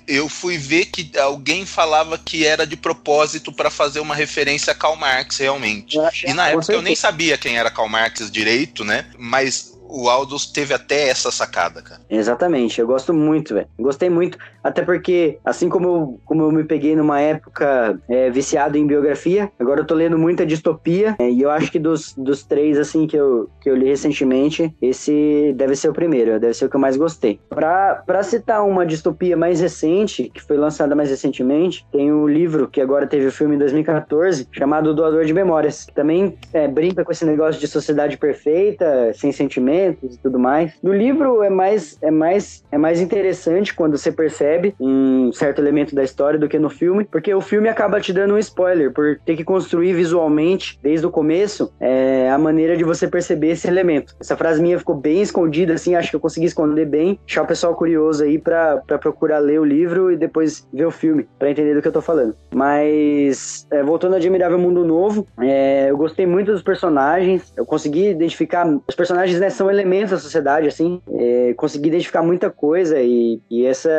eu fui ver que alguém falava que era de propósito para fazer uma referência a Karl Marx, realmente. E na época eu nem sabia quem era Karl Marx direito, né? Mas o Aldous teve até essa sacada, cara. Exatamente, eu gosto muito, velho. Gostei muito, até porque, assim como eu, como eu me peguei numa época é, viciado em biografia, agora eu tô lendo muita distopia, é, e eu acho que dos, dos três, assim, que eu, que eu li recentemente, esse deve ser o primeiro, deve ser o que eu mais gostei. Pra, pra citar uma distopia mais recente, que foi lançada mais recentemente, tem o um livro que agora teve o filme em 2014, chamado Doador de Memórias, que também é, brinca com esse negócio de sociedade perfeita, sem sentimentos e tudo mais. No livro é mais, é mais, é mais interessante quando você percebe um certo elemento da história do que no filme, porque o filme acaba te dando um spoiler, por ter que construir visualmente, desde o começo, é, a maneira de você perceber esse elemento. Essa frase minha ficou bem escondida, assim, acho que eu consegui esconder bem, deixar o pessoal curioso aí pra procurar ler o livro e depois ver o filme, para entender do que eu tô falando. Mas, é, voltando a Admirável Mundo Novo, é, eu gostei muito dos personagens, eu consegui identificar, os personagens né, são elementos da sociedade, assim, é, consegui identificar muita coisa e, e essa,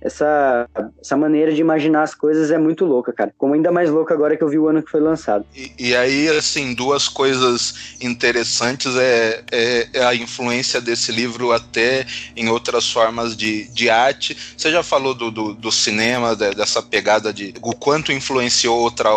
essa, essa maneira de imaginar as coisas é muito louca, cara. Como ainda mais louca agora que eu vi o ano que foi lançado. E, e aí, assim, duas coisas interessantes é, é, é, a influência desse livro até em outras formas de, de arte. Você já falou do, do, do cinema, dessa pegada de o quanto influenciou outra,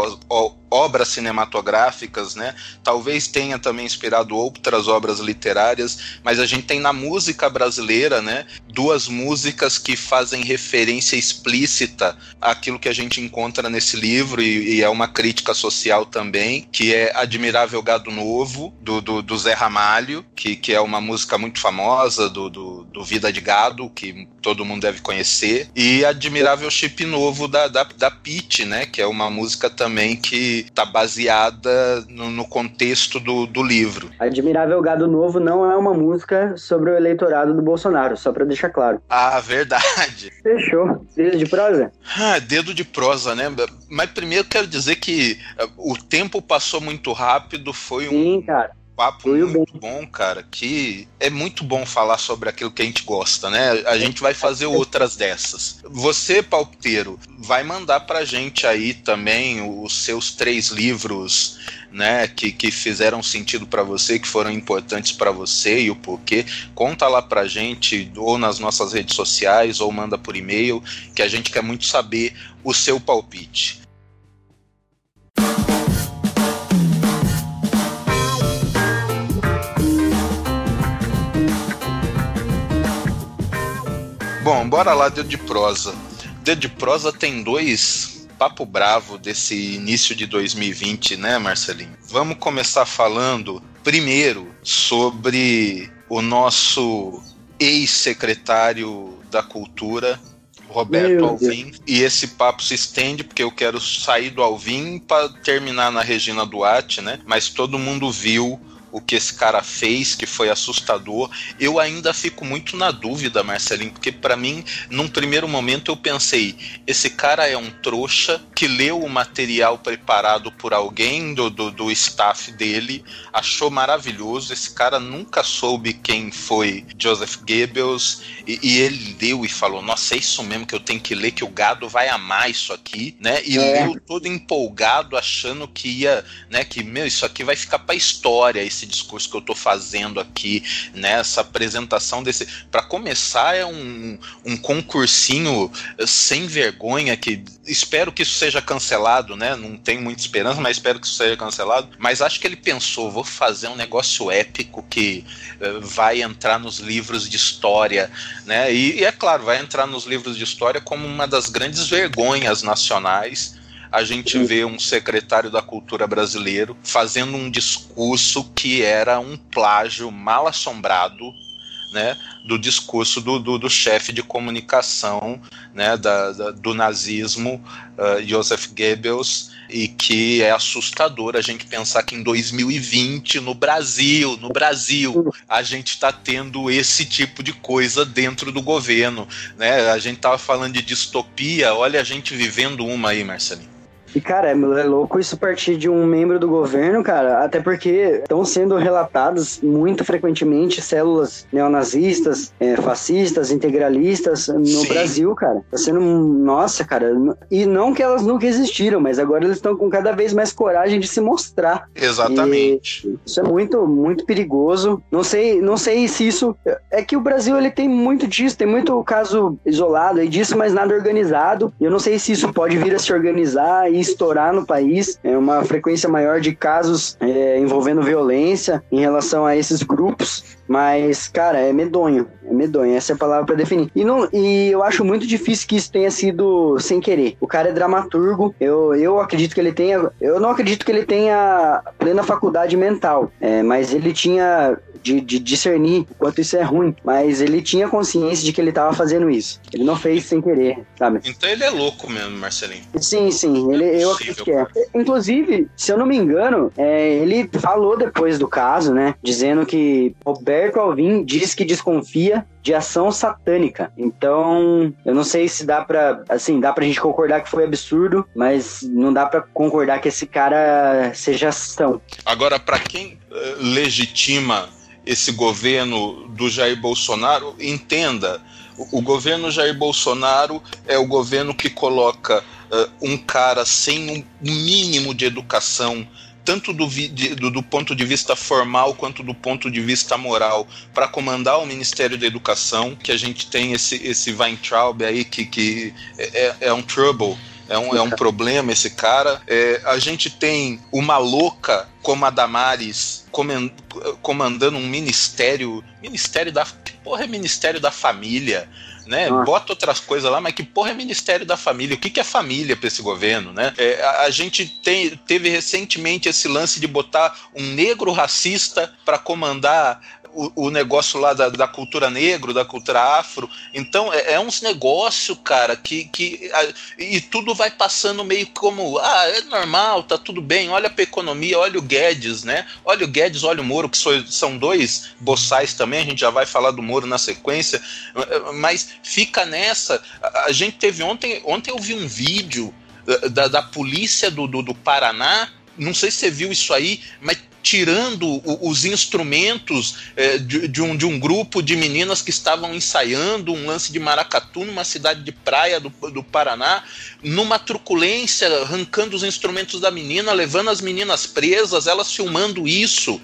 obras cinematográficas, né? Talvez tenha também inspirado outras obras literárias, mas a gente tem na música brasileira, né, duas músicas que fazem referência explícita àquilo que a gente encontra nesse livro e, e é uma crítica social também, que é Admirável Gado Novo do, do, do Zé Ramalho, que, que é uma música muito famosa do, do, do Vida de Gado, que todo mundo deve conhecer, e Admirável Chip Novo da, da, da Pete, né, que é uma música também que está baseada no, no, contexto do, do livro. Admirável Gado Novo não é uma música sobre o eleitorado do Bolsonaro, só para deixar claro. Ah, verdade. Fechou. Dedo de prosa? Ah, dedo de prosa, né? Mas primeiro quero dizer que eh, o tempo passou muito rápido, foi um. Sim, cara papo muito bom, cara. Que é muito bom falar sobre aquilo que a gente gosta, né? A gente vai fazer outras dessas. Você, palpiteiro, vai mandar pra gente aí também os seus três livros, né? Que, que fizeram sentido para você, que foram importantes para você e o porquê. Conta lá pra gente, ou nas nossas redes sociais, ou manda por e-mail, que a gente quer muito saber o seu palpite. Bom, bora lá, dedo de prosa. Dedo de prosa tem dois papo bravo desse início de 2020, né, Marcelinho? Vamos começar falando primeiro sobre o nosso ex-secretário da Cultura, Roberto Alvim. E esse papo se estende porque eu quero sair do Alvim para terminar na Regina Duarte, né? Mas todo mundo viu o que esse cara fez, que foi assustador. Eu ainda fico muito na dúvida, Marcelinho, porque para mim, num primeiro momento eu pensei, esse cara é um trouxa que leu o material preparado por alguém do, do, do staff dele, achou maravilhoso, esse cara nunca soube quem foi Joseph Goebbels, e, e ele leu e falou, nossa, é isso mesmo que eu tenho que ler, que o gado vai amar isso aqui, né? E é. leu todo empolgado, achando que ia, né, que, meu, isso aqui vai ficar pra história, esse discurso que eu estou fazendo aqui, nessa né, apresentação desse. Para começar, é um, um concursinho sem vergonha que espero que isso seja cancelado, né? Não tenho muita esperança, mas espero que isso seja cancelado. Mas acho que ele pensou, vou fazer um negócio épico que uh, vai entrar nos livros de história, né? E, e é claro, vai entrar nos livros de história como uma das grandes vergonhas nacionais a gente vê um secretário da cultura brasileiro fazendo um discurso que era um plágio mal assombrado né, do discurso do, do, do chefe de comunicação né, da, da do nazismo, uh, Joseph Goebbels, e que é assustador a gente pensar que em 2020, no Brasil, no Brasil, a gente está tendo esse tipo de coisa dentro do governo. Né? A gente estava falando de distopia, olha a gente vivendo uma aí, Marcelinho. E, cara, é, é louco isso partir de um membro do governo, cara, até porque estão sendo relatadas muito frequentemente células neonazistas, é, fascistas, integralistas no Sim. Brasil, cara. Tá sendo, nossa, cara, e não que elas nunca existiram, mas agora eles estão com cada vez mais coragem de se mostrar. Exatamente. E isso é muito, muito perigoso. Não sei, não sei se isso é que o Brasil ele tem muito disso, tem muito caso isolado aí disso, mas nada organizado. Eu não sei se isso pode vir a se organizar e estourar no país, é uma frequência maior de casos é, envolvendo violência em relação a esses grupos. Mas, cara, é medonho. É medonho, essa é a palavra para definir. E, não, e eu acho muito difícil que isso tenha sido sem querer. O cara é dramaturgo, eu, eu acredito que ele tenha. Eu não acredito que ele tenha plena faculdade mental, é, mas ele tinha de, de discernir o quanto isso é ruim, mas ele tinha consciência de que ele estava fazendo isso. Ele não fez sem querer, sabe? Então ele é louco mesmo, Marcelinho. Sim, sim, ele, é eu acredito que é. Inclusive, se eu não me engano, é, ele falou depois do caso, né, dizendo que Roberto Alvim diz que desconfia de ação satânica. Então, eu não sei se dá pra, assim, dá pra gente concordar que foi absurdo, mas não dá pra concordar que esse cara seja ação. Agora, para quem uh, legitima esse governo do Jair Bolsonaro, entenda, o, governo Jair Bolsonaro é o governo que coloca uh, um cara sem um mínimo de educação, tanto do, do, do, ponto de vista formal quanto do ponto de vista moral, para comandar o Ministério da Educação, que a gente tem esse, esse Weintraub aí, que, que é, é, é um trouble, é um, é um problema esse cara. É, a gente tem uma louca como a Damares comandando um ministério. Ministério da. Que porra é Ministério da Família? né? Ah. Bota outras coisas lá, mas que porra é Ministério da Família? O que, que é família para esse governo, né? É, a, a, gente tem, teve recentemente esse lance de botar um negro racista para comandar o, o, negócio lá da, da, cultura negro, da cultura afro. Então é, é uns negócio, cara, que, que a, e tudo vai passando meio como ah, é normal, tá tudo bem. Olha pra economia, olha o Guedes, né? Olha o Guedes, olha o Moro, que são dois boçais também. A gente já vai falar do Moro na sequência, mas fica nessa. A, a gente teve ontem, ontem eu vi um vídeo da, da polícia do, do, do Paraná. Não sei se você viu isso aí, mas tirando os instrumentos é, de, de, um, de um grupo de meninas que estavam ensaiando um lance de maracatu numa cidade de praia do, do Paraná, numa truculência, arrancando os instrumentos da menina, levando as meninas presas, elas filmando isso.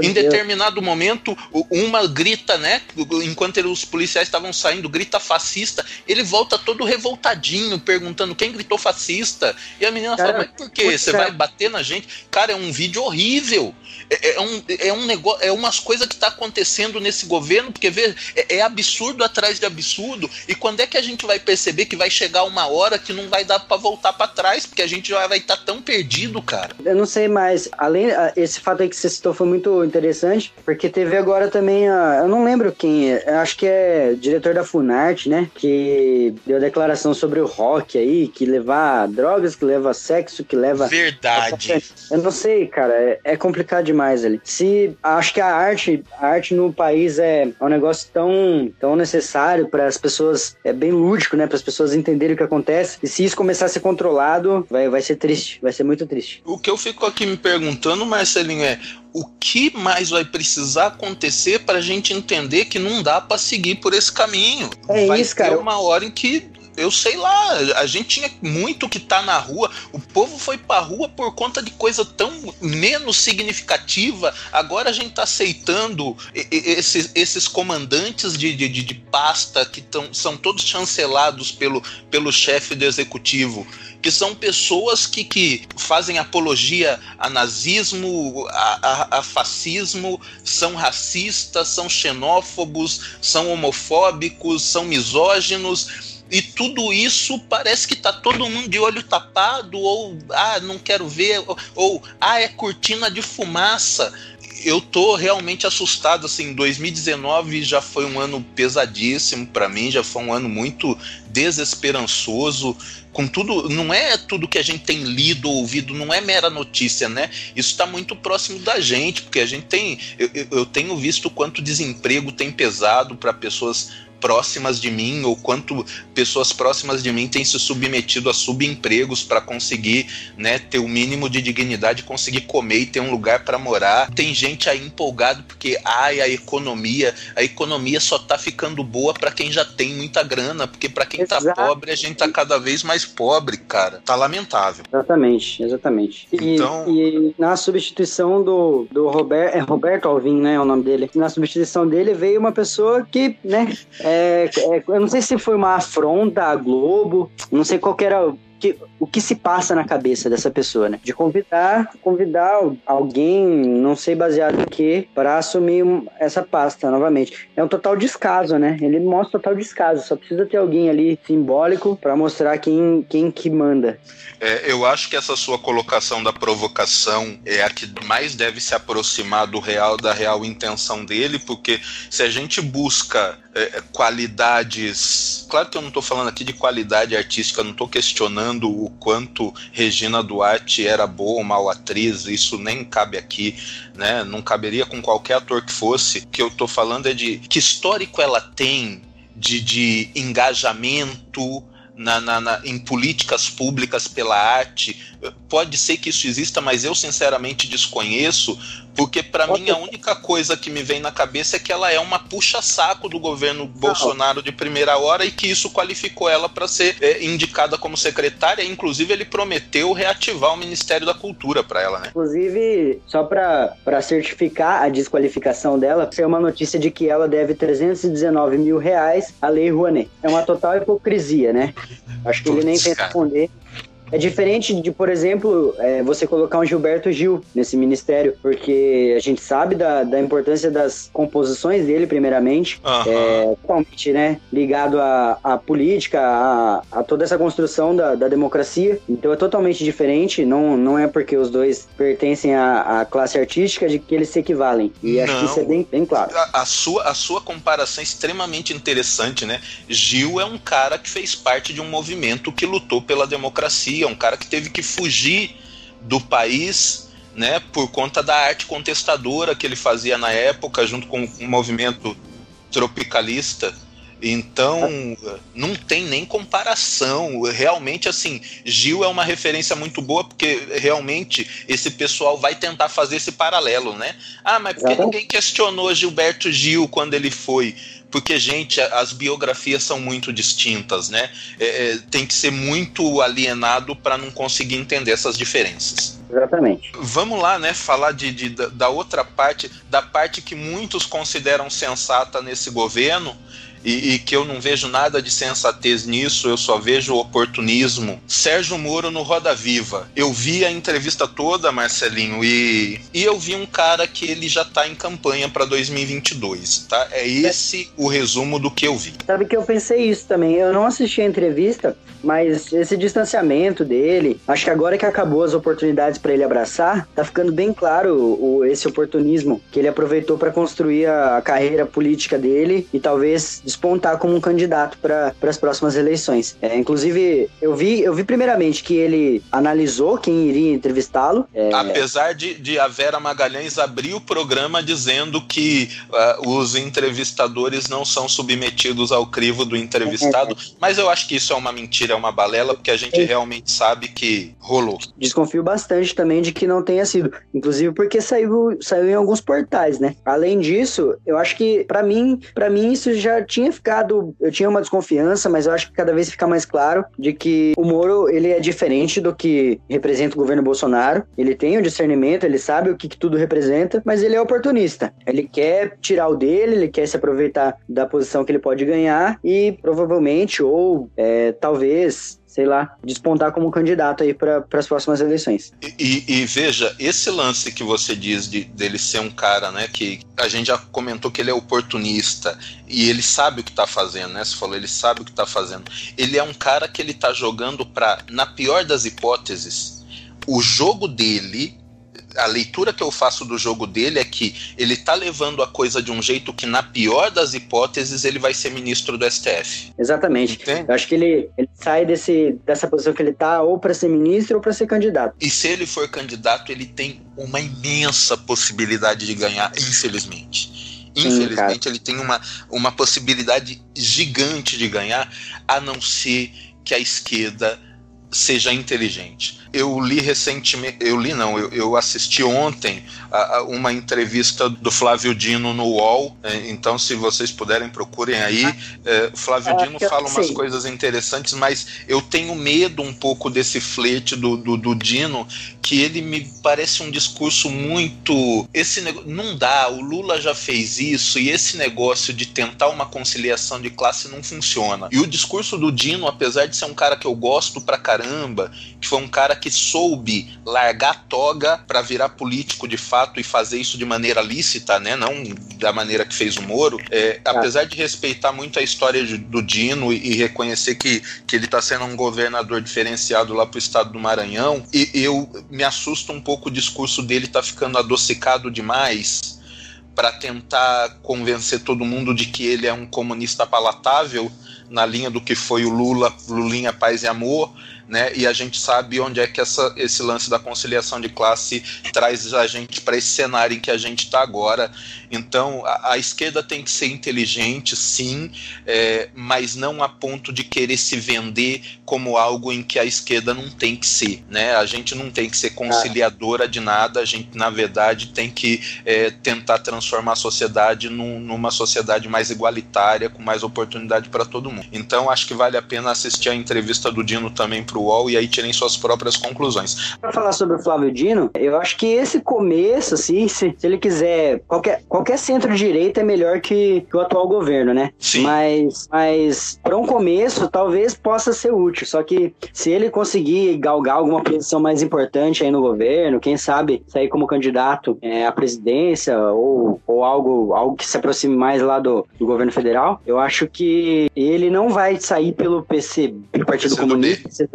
Em determinado momento, uma grita, né? Enquanto os policiais estavam saindo, grita fascista. Ele volta todo revoltadinho, perguntando quem gritou fascista. E a menina cara, fala, mas por quê? Você vai bater na gente? Cara, é um vídeo horrível. É, é um, é um negócio, é umas coisas que está acontecendo nesse governo, porque vê, é, é, absurdo atrás de absurdo. E quando é que a gente vai perceber que vai chegar uma hora que não vai dar para voltar para trás, porque a gente já vai estar tá tão perdido, cara? Eu não sei mais. Além, esse fato aí que você citou foi muito interessante, porque teve agora também, a, eu não lembro quem, acho que é diretor da Funarte, né? Que deu declaração sobre o rock aí, que levar drogas, que leva sexo, que leva. Verdade. Eu não sei, cara, é, é complicado demais ali. Se acho que a arte, a arte no país é, é um negócio tão, tão necessário para as pessoas, é bem lúdico, né? Para as pessoas entenderem o que acontece. E se isso começar a ser controlado, vai, vai ser triste, vai ser muito triste. O que eu fico aqui me perguntando, Marcelinho, é o que mais vai precisar acontecer para a gente entender que não dá para seguir por esse caminho? É vai isso, cara. uma hora em que eu sei lá, a gente tinha muito que tá na rua. O povo foi pra rua por conta de coisa tão menos significativa. Agora a gente tá aceitando esses, esses comandantes de, de, de pasta que tão, são todos chancelados pelo, pelo chefe do executivo que são pessoas que, que fazem apologia a nazismo, a, a, a, fascismo, são racistas, são xenófobos, são homofóbicos, são misóginos e tudo isso parece que tá todo mundo de olho tapado, ou ah, não quero ver, ou, ou ah, é cortina de fumaça. Eu tô realmente assustado, assim, 2019 já foi um ano pesadíssimo para mim, já foi um ano muito desesperançoso com tudo, não é tudo que a gente tem lido ou ouvido, não é mera notícia, né? Isso está muito próximo da gente, porque a gente tem, eu, eu tenho visto quanto desemprego tem pesado para pessoas próximas de mim ou quanto pessoas próximas de mim têm se submetido a subempregos para conseguir né, ter o mínimo de dignidade, conseguir comer e ter um lugar para morar. Tem gente aí empolgado porque ai, a economia, a economia só tá ficando boa para quem já tem muita grana, porque para quem tá Exato. tá pobre, a gente tá cada vez mais pobre, cara. Tá lamentável. Exatamente, exatamente. E, então... e na substituição do, do Robert, é Roberto Alvim, né, é o nome dele. Na substituição dele veio uma pessoa que, né, é, é, eu não sei se foi uma afronta à Globo, não sei qual era que, o que se passa na cabeça dessa pessoa, né? De convidar, convidar alguém, não sei baseado em que, para assumir essa pasta novamente. É um total descaso, né? Ele mostra total descaso. Só precisa ter alguém ali simbólico para mostrar quem, quem que manda. É, eu acho que essa sua colocação da provocação é a que mais deve se aproximar do real, da real intenção dele, porque se a gente busca é, qualidades. Claro que eu não estou falando aqui de qualidade artística, não estou questionando o quanto Regina Duarte era boa ou mal atriz, isso nem cabe aqui, né? Não caberia com qualquer ator que fosse. O que eu estou falando é de que histórico ela tem de, de engajamento na, na, na, em políticas públicas pela arte. Pode ser que isso exista, mas eu sinceramente desconheço, porque para mim a única coisa que me vem na cabeça é que ela é uma puxa-saco do governo Bolsonaro de primeira hora e que isso qualificou ela para ser é, indicada como secretária. Inclusive, ele prometeu reativar o Ministério da Cultura para ela, né? Inclusive, só para certificar a desqualificação dela, é uma notícia de que ela deve 319 mil reais à Lei Rouanet. É uma total hipocrisia, né? Acho que Puts, ele nem pensa responder. É diferente de, por exemplo, é, você colocar um Gilberto Gil nesse ministério, porque a gente sabe da, da importância das composições dele, primeiramente, uhum. é, totalmente né, ligado à, à política, a, a, toda essa construção da, da democracia. Então é totalmente diferente, não, não é porque os dois pertencem à, à classe artística de que eles se equivalem. E não. acho que isso é bem, bem claro. A, a, sua, a sua comparação é extremamente interessante, né? Gil é um cara que fez parte de um movimento que lutou pela democracia é um cara que teve que fugir do país né, por conta da arte contestadora que ele fazia na época, junto com o movimento tropicalista. Então, não tem nem comparação. Realmente, assim, Gil é uma referência muito boa, porque realmente esse pessoal vai tentar fazer esse paralelo, né? Ah, mas por que ninguém questionou Gilberto Gil quando ele foi? Porque, gente, as biografias são muito distintas, né? É, é tem que ser muito alienado para não conseguir entender essas diferenças. Exatamente. Vamos lá, né? Falar de, de, da outra parte, da parte que muitos consideram sensata nesse governo, e, e, que eu não vejo nada de sensatez nisso, eu só vejo oportunismo. Sérgio Moro no Roda Viva. Eu vi a entrevista toda, Marcelinho, e, e eu vi um cara que ele já está em campanha para 2022, tá? É esse o resumo do que eu vi. Sabe que eu pensei isso também. Eu não assisti a entrevista, mas esse distanciamento dele, acho que agora que acabou as oportunidades para ele abraçar, tá ficando bem claro o, esse oportunismo que ele aproveitou para construir a, a carreira política dele e talvez despontar como um candidato para as próximas eleições. É, inclusive, eu vi, eu vi primeiramente que ele analisou quem iria entrevistá-lo. É... Apesar de, de a Vera Magalhães abrir o programa dizendo que uh, os entrevistadores não são submetidos ao crivo do entrevistado, é. mas eu acho que isso é uma mentira, é uma balela, porque a gente é. realmente sabe que rolou. Desconfio bastante também de que não tenha sido, inclusive porque saiu, saiu em alguns portais, né? Além disso, eu acho que para mim, para mim isso já tinha ficado, eu tinha uma desconfiança, mas eu acho que cada vez fica mais claro de que o Moro, ele é diferente do que representa o governo Bolsonaro. Ele tem o discernimento, ele sabe o que, que tudo representa, mas ele é oportunista. Ele quer tirar o dele, ele quer se aproveitar da posição que ele pode ganhar e provavelmente, ou é, talvez, sei lá, despontar como candidato aí para as próximas eleições. E, e, e, veja, esse lance que você diz de, dele ser um cara, né, que a gente já comentou que ele é oportunista e ele sabe o que está fazendo, né? Você falou, ele sabe o que está fazendo. Ele é um cara que ele está jogando para, na pior das hipóteses, o jogo dele a leitura que eu faço do jogo dele é que ele tá levando a coisa de um jeito que, na pior das hipóteses, ele vai ser ministro do STF. Exatamente. Entende? Eu acho que ele, ele sai desse, dessa posição que ele tá ou para ser ministro ou para ser candidato. E se ele for candidato, ele tem uma imensa possibilidade de ganhar, infelizmente. Infelizmente, Sim, ele tem uma, uma possibilidade gigante de ganhar, a não ser que a esquerda seja inteligente. Eu li recentemente, eu li não, eu, eu assisti ontem a, a uma entrevista do Flávio Dino no UOL, é, então se vocês puderem procurem aí. É, Flávio Dino fala umas coisas interessantes, mas eu tenho medo um pouco desse flete do, do, do Dino, que ele me parece um discurso muito. Esse não dá, o Lula já fez isso, e esse negócio de tentar uma conciliação de classe não funciona. E o discurso do Dino, apesar de ser um cara que eu gosto pra caramba, caramba, que foi um cara que soube largar a toga para virar político de fato e fazer isso de maneira lícita, né? Não da maneira que fez o Moro. É, apesar de respeitar muito a história do Dino e, e reconhecer que, que ele está sendo um governador diferenciado lá pro estado do Maranhão, e eu me assusto um pouco o discurso dele tá ficando adocicado demais para tentar convencer todo mundo de que ele é um comunista palatável na linha do que foi o Lula, Lulinha Paz e Amor, né? E a gente sabe onde é que essa, esse lance da conciliação de classe traz a gente para esse cenário em que a gente está agora. Então, a, a, esquerda tem que ser inteligente, sim, é, mas não a ponto de querer se vender como algo em que a esquerda não tem que ser, né? A gente não tem que ser conciliadora de nada, a gente, na verdade, tem que é, tentar transformar a sociedade num, numa sociedade mais igualitária, com mais oportunidade para todo mundo. Então, acho que vale a pena assistir a entrevista do Dino também para o UOL e aí tirem suas próprias conclusões. Para falar sobre o Flávio Dino, eu acho que esse começo, assim, se, se ele quiser, qualquer, qualquer centro-direita é melhor que, o atual governo, né? Sim. Mas, mas para um começo, talvez possa ser útil. Só que se ele conseguir galgar alguma posição mais importante aí no governo, quem sabe sair como candidato é, à presidência ou, ou algo, algo que se aproxime mais lá do, do governo federal, eu acho que ele não vai sair pelo PC, pelo Partido Comunista,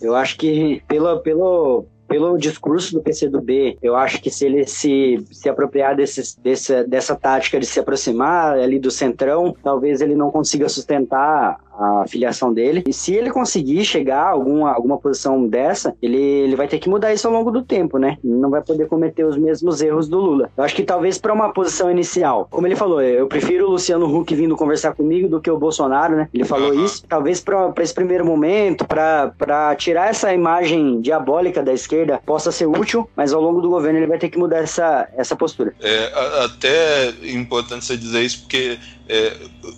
eu acho que pelo, pelo, pelo discurso do PCdoB, eu acho que se ele se, se apropriar desse, dessa, dessa tática de se aproximar ali do centrão, talvez ele não consiga sustentar a filiação dele. E se ele conseguir chegar a alguma, alguma posição dessa, ele, ele vai ter que mudar isso ao longo do tempo, né? Não vai poder cometer os mesmos erros do Lula. Eu acho que talvez para uma posição inicial, como ele falou, eu prefiro o Luciano Huck vindo conversar comigo do que o Bolsonaro, né? Ele falou uhum. isso. Talvez para esse primeiro momento, para tirar essa imagem diabólica da esquerda, possa ser útil, mas ao longo do governo ele vai ter que mudar essa, essa postura. É até importante você dizer isso, porque é,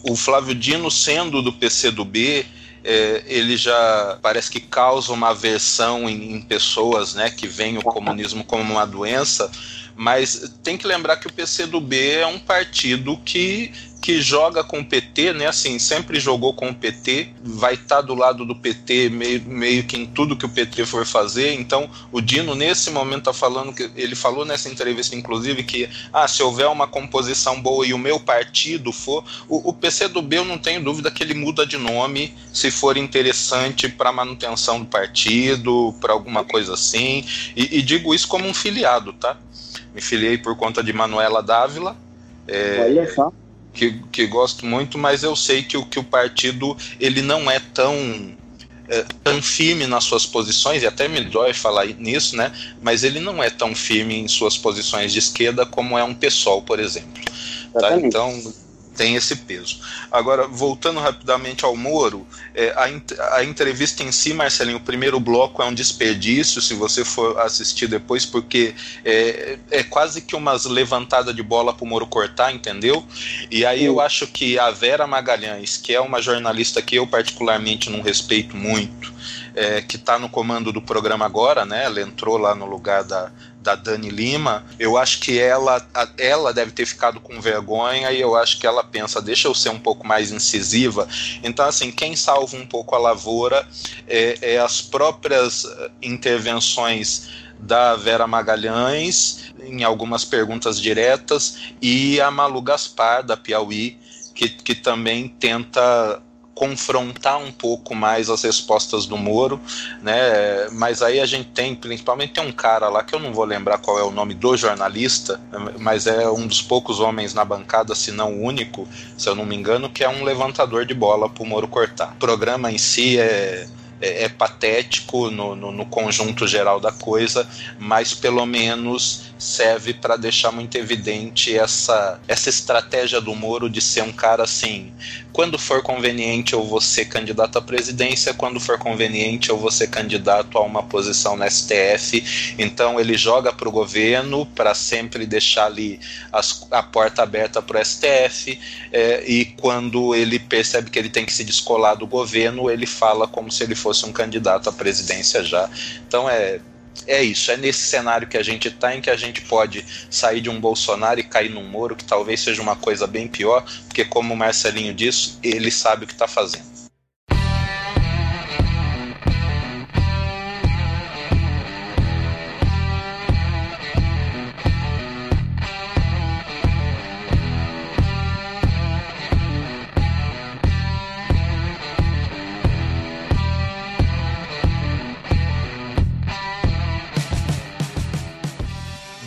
o Flávio Dino, sendo do PCdoB, é, ele já parece que causa uma aversão em, em pessoas né, que veem o comunismo como uma doença, mas tem que lembrar que o PCdoB é um partido que que joga com o PT, né? Assim, sempre jogou com o PT, vai estar tá do lado do PT meio, meio que em tudo que o PT for fazer. Então, o Dino, nesse momento, está falando que ele falou nessa entrevista, inclusive, que ah, se houver uma composição boa e o meu partido for, o, o PC do B, eu não tenho dúvida que ele muda de nome se for interessante para manutenção do partido, para alguma coisa assim. E, e, digo isso como um filiado, tá? Me filiei por conta de Manuela Dávila. É, Olha só que, que gosto muito, mas eu sei que o, que o partido ele não é tão é, tão firme nas suas posições, e até me dói falar nisso, né? Mas ele não é tão firme em suas posições de esquerda como é um pessoal, por exemplo. Tá? Então, tem esse peso. Agora, voltando rapidamente ao Moro, é, a, a, entrevista em si, Marcelinho, o primeiro bloco é um desperdício, se você for assistir depois, porque é, é quase que umas levantadas de bola para o Moro cortar, entendeu? E aí eu acho que a Vera Magalhães, que é uma jornalista que eu particularmente não respeito muito, é, que está no comando do programa agora, né? Ela entrou lá no lugar da, da Dani Lima, eu acho que ela, ela deve ter ficado com vergonha e eu acho que ela pensa, deixa eu ser um pouco mais incisiva. Então, assim, quem salva um pouco a lavoura é, é as próprias eh, intervenções da Vera Magalhães em algumas perguntas diretas e a Malu Gaspar da Piauí que, que também tenta confrontar um pouco mais as respostas do Moro, né? Mas aí a gente tem, principalmente tem um cara lá que eu não vou lembrar qual é o nome do jornalista, mas é um dos poucos homens na bancada, se não o único, se eu não me engano, que é um levantador de bola para o Moro cortar. O programa em si é é, é patético no, no, no, conjunto geral da coisa, mas pelo menos serve para deixar muito evidente essa, essa estratégia do Moro de ser um cara assim: quando for conveniente eu vou ser candidato à presidência, quando for conveniente eu vou ser candidato a uma posição na STF. Então ele joga para o governo para sempre deixar ali as, a porta aberta para o STF, é, e quando ele percebe que ele tem que se descolar do governo, ele fala como se ele fosse fosse um candidato à presidência já. Então é é isso, é nesse cenário que a gente está, em que a gente pode sair de um Bolsonaro e cair num Moro, que talvez seja uma coisa bem pior, porque, como o Marcelinho disse, ele sabe o que está fazendo.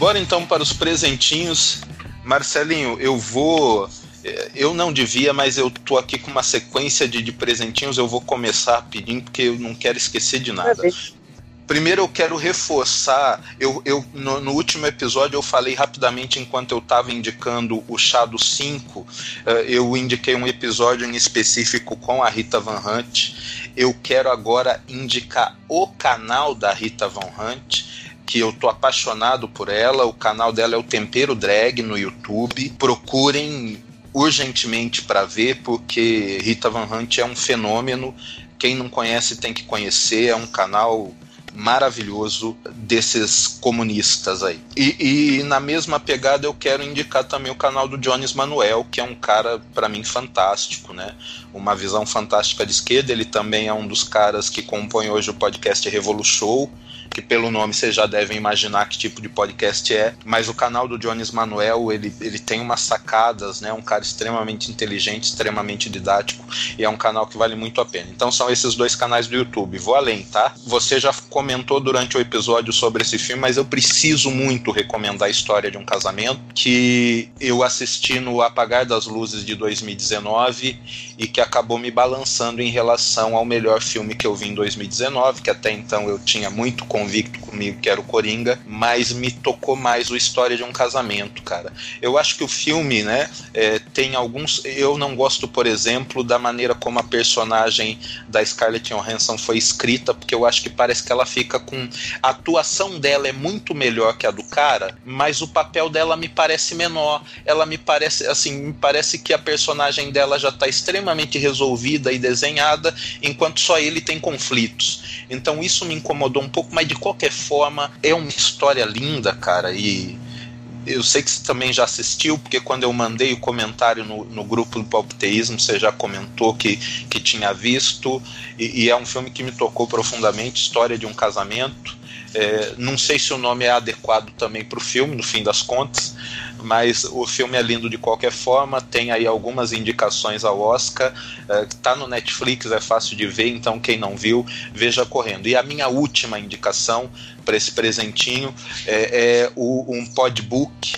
Bora então para os presentinhos. Marcelinho, eu vou. Eh, eu não devia, mas eu tô aqui com uma sequência de, de presentinhos. Eu vou começar pedindo, porque eu não quero esquecer de nada. Primeiro eu quero reforçar, eu, eu no, no, último episódio eu falei rapidamente enquanto eu estava indicando o chá do 5, uh, eu indiquei um episódio em específico com a Rita Van Hunt. Eu quero agora indicar o canal da Rita Van Hunt, que eu tô apaixonado por ela. O canal dela é o Tempero Drag no YouTube. Procurem urgentemente para ver, porque Rita Van Hunt é um fenômeno. Quem não conhece tem que conhecer. É um canal maravilhoso desses comunistas aí. E, e, na mesma pegada eu quero indicar também o canal do Jones Manuel, que é um cara para mim fantástico, né? Uma visão fantástica de esquerda. Ele também é um dos caras que compõe hoje o podcast Revolution que pelo nome vocês já devem imaginar que tipo de podcast é, mas o canal do Jones Manuel, ele, ele tem umas sacadas, né? Um cara extremamente inteligente, extremamente didático, e é um canal que vale muito a pena. Então são esses dois canais do YouTube. Vou além, tá? Você já comentou durante o episódio sobre esse filme, mas eu preciso muito recomendar a história de um casamento que eu assisti no Apagar das Luzes de 2019 e que acabou me balançando em relação ao melhor filme que eu vi em 2019, que até então eu tinha muito convicto comigo que era o Coringa, mas me tocou mais o História de um Casamento, cara. Eu acho que o filme, né, é, tem alguns. Eu não gosto, por exemplo, da maneira como a personagem da Scarlett Johansson foi escrita, porque eu acho que parece que ela fica com. A atuação dela é muito melhor que a do cara, mas o papel dela me parece menor. Ela me parece, assim, me parece que a personagem dela já está extremamente resolvida e desenhada, enquanto só ele tem conflitos. Então isso me incomodou um pouco, mas mas de qualquer forma é uma história linda, cara, e eu sei que você também já assistiu, porque quando eu mandei o comentário no, no grupo do Palpiteísmo, você já comentou que, que tinha visto, e, e é um filme que me tocou profundamente, história de um casamento. É, não sei se o nome é adequado também para o filme, no fim das contas, mas o filme é lindo de qualquer forma. Tem aí algumas indicações ao Oscar, é, tá no Netflix, é fácil de ver, então quem não viu, veja correndo. E a minha última indicação para esse presentinho é, é o, um podbook.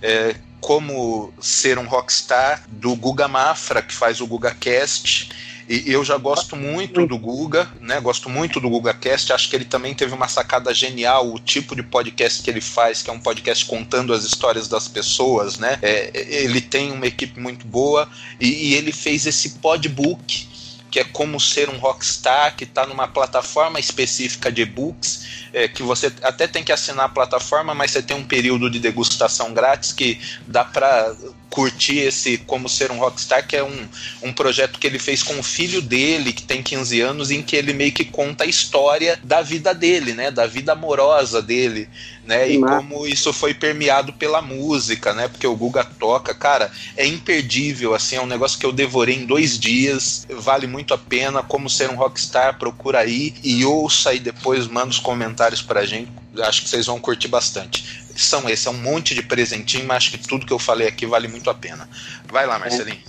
É, como ser um rockstar do Guga Mafra, que faz o Guga Cast e eu já gosto muito do Guga, né? Gosto muito do Guga Cast. Acho que ele também teve uma sacada genial, o tipo de podcast que ele faz, que é um podcast contando as histórias das pessoas, né? É, ele tem uma equipe muito boa e, e ele fez esse podbook que é como ser um rockstar, que está numa plataforma específica de e-books, é, que você até tem que assinar a plataforma, mas você tem um período de degustação grátis que dá para curtir esse Como Ser um Rockstar, que é um, um projeto que ele fez com o filho dele, que tem 15 anos, em que ele meio que conta a história da vida dele, né? Da vida amorosa dele, né? E como isso foi permeado pela música, né? Porque o Guga toca, cara, é imperdível, assim, é um negócio que eu devorei em dois dias, vale muito a pena. Como Ser um Rockstar, procura aí e ouça e depois manda os comentários pra gente. Acho que vocês vão curtir bastante são esses, é um monte de presentinho, mas acho que tudo que eu falei aqui vale muito a pena. Vai lá, Marcelinho.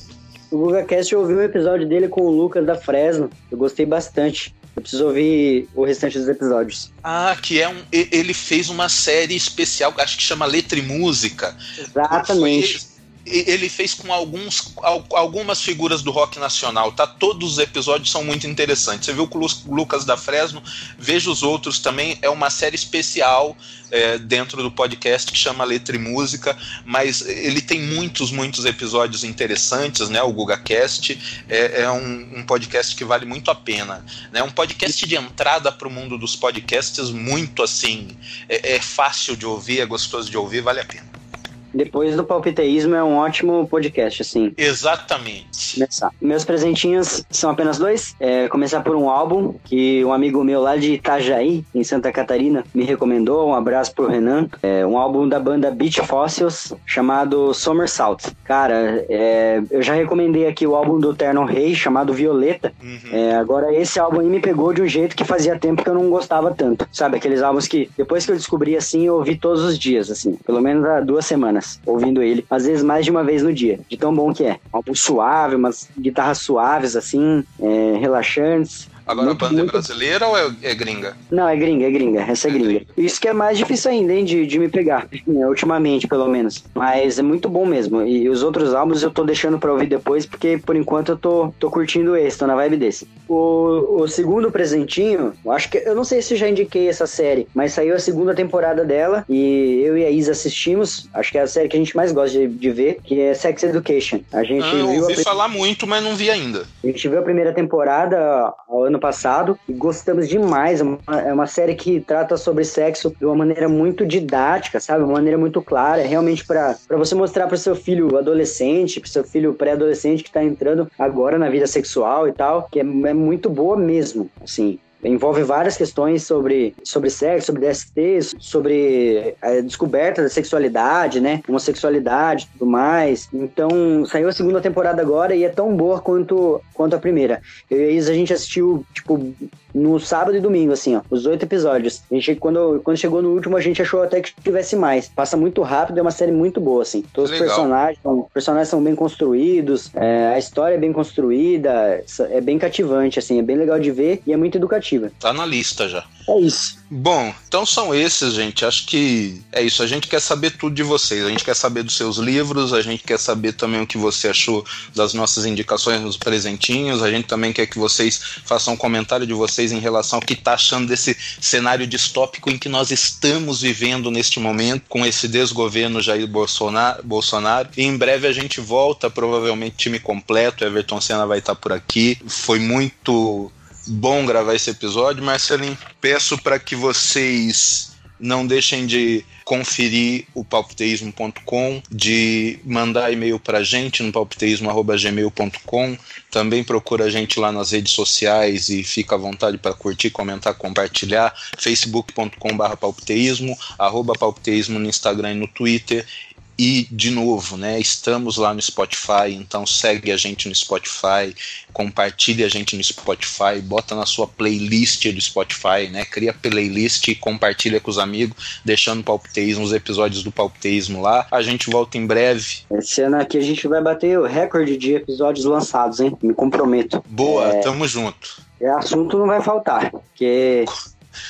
O GugaCast eu ouvi um episódio dele com o Lucas da Fresno, eu gostei bastante. Eu preciso ouvir o restante dos episódios. Ah, que é um. Ele fez uma série especial, acho que chama Letra e Música. Exatamente ele fez com alguns, algumas figuras do rock nacional, tá? Todos os episódios são muito interessantes. Você viu com o Lucas da Fresno, veja os outros também. É uma série especial é, dentro do podcast que chama Letra e Música, mas ele tem muitos, muitos episódios interessantes, né? O GugaCast é, é um, um, podcast que vale muito a pena. É né? um podcast de entrada para o mundo dos podcasts, muito assim. É, é fácil de ouvir, é gostoso de ouvir, vale a pena. Depois do palpiteísmo é um ótimo podcast, assim. Exatamente. Começar. Meus presentinhos são apenas dois. É, começar por um álbum que um amigo meu lá de Itajaí, em Santa Catarina, me recomendou. Um abraço pro Renan. É um álbum da banda Beach Fossils chamado Somersault. Cara, é, eu já recomendei aqui o álbum do Terno Rei chamado Violeta. Uhum. É, agora esse álbum aí me pegou de um jeito que fazia tempo que eu não gostava tanto. Sabe, aqueles álbuns que depois que eu descobri assim, eu ouvi todos os dias, assim, pelo menos há duas semanas semanas ouvindo ele, às vezes mais de uma vez no dia, de tão bom que é. Um álbum suave, umas guitarras suaves, assim, é, relaxantes. Agora muito, a banda é muito... é brasileira ou é, é, gringa? Não, é gringa, é gringa. Essa é, é gringa. Isso que é mais difícil ainda, hein, de, de me pegar. Né, ultimamente, pelo menos. Mas é muito bom mesmo. E os outros álbuns eu tô deixando pra ouvir depois, porque por enquanto eu tô, tô curtindo esse, tô na vibe desse. O, o segundo presentinho, eu acho que. Eu não sei se já indiquei essa série, mas saiu a segunda temporada dela e eu e a Isa assistimos. Acho que é a série que a gente mais gosta de, de ver, que é Sex Education. A gente ah, eu viu ouvi a... falar muito, mas não vi ainda. A gente viu a primeira temporada ao ano passado e gostamos demais. É uma, é uma série que trata sobre sexo de uma maneira muito didática, sabe? Uma maneira muito clara, realmente para você mostrar para seu filho adolescente, para seu filho pré-adolescente que tá entrando agora na vida sexual e tal, que é, é muito boa mesmo, assim envolve várias questões sobre, sobre sexo, sobre DST, sobre a é, descoberta da sexualidade, né? Homossexualidade e tudo mais. Então, saiu a segunda temporada agora e é tão boa quanto, quanto a primeira. Eu e a Isa, a gente assistiu, tipo, no sábado e domingo, assim, ó, os oito episódios. A gente, quando, quando chegou no último, a gente achou até que tivesse mais. Passa muito rápido, é uma série muito boa, assim. Todos Legal. os personagens, os personagens são bem construídos, é, a história é bem construída, é bem cativante, assim, é bem legal de ver e é muito educativa. Tá na lista já. É isso. Bom, então são esses, gente. Acho que é isso. A gente quer saber tudo de vocês. A gente quer saber dos seus livros, a gente quer saber também o que você achou das nossas indicações nos presentinhos. A gente também quer que vocês façam um comentário de vocês em relação ao que está achando desse cenário distópico em que nós estamos vivendo neste momento, com esse desgoverno Jair Bolsonaro. Bolsonaro. E em breve a gente volta, provavelmente time completo. Everton Senna vai estar por aqui. Foi muito bom gravar esse episódio, Marcelinho. Peço para que vocês não deixem de conferir o palpiteísmo.com, de mandar e-mail para a gente no palpiteísmo.gmail.com. Também procura a gente lá nas redes sociais e fica à vontade para curtir, comentar, compartilhar. facebook.com.br palpiteísmo, arroba no Instagram e no Twitter e, de novo, né, estamos lá no Spotify, então segue a gente no Spotify, compartilhe a gente no Spotify, bota na sua playlist do Spotify, né, cria playlist e compartilha com os amigos, deixando o Palpiteísmo, os episódios do Palpiteísmo lá. A gente volta em breve. Esse ano aqui a gente vai bater o recorde de episódios lançados, hein? Me comprometo. Boa, é... tamo junto. É, assunto não vai faltar, porque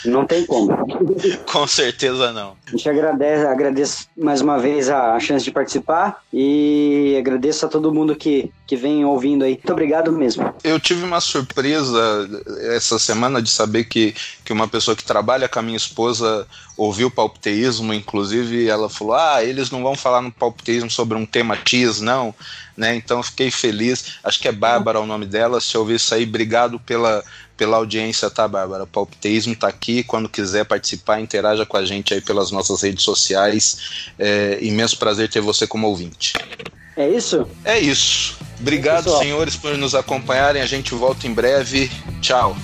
não tem como. Com certeza não. A gente agradece, agradeço mais uma vez a chance de participar e agradeço a todo mundo que, que vem ouvindo aí. Muito obrigado mesmo. Eu tive uma surpresa essa semana de saber que, que uma pessoa que trabalha com a minha esposa ouviu o palpiteísmo, inclusive ela falou: Ah, eles não vão falar no palpiteísmo sobre um tema X, não. Né? Então fiquei feliz. Acho que é Bárbara o nome dela. Se ouvir isso aí, obrigado pela, pela audiência, tá, Bárbara? O Palpiteísmo tá aqui. Quando quiser participar, interaja com a gente aí pelas nossas redes sociais. É imenso prazer ter você como ouvinte. É isso? É isso. Obrigado, é senhores, por nos acompanharem. A gente volta em breve. Tchau.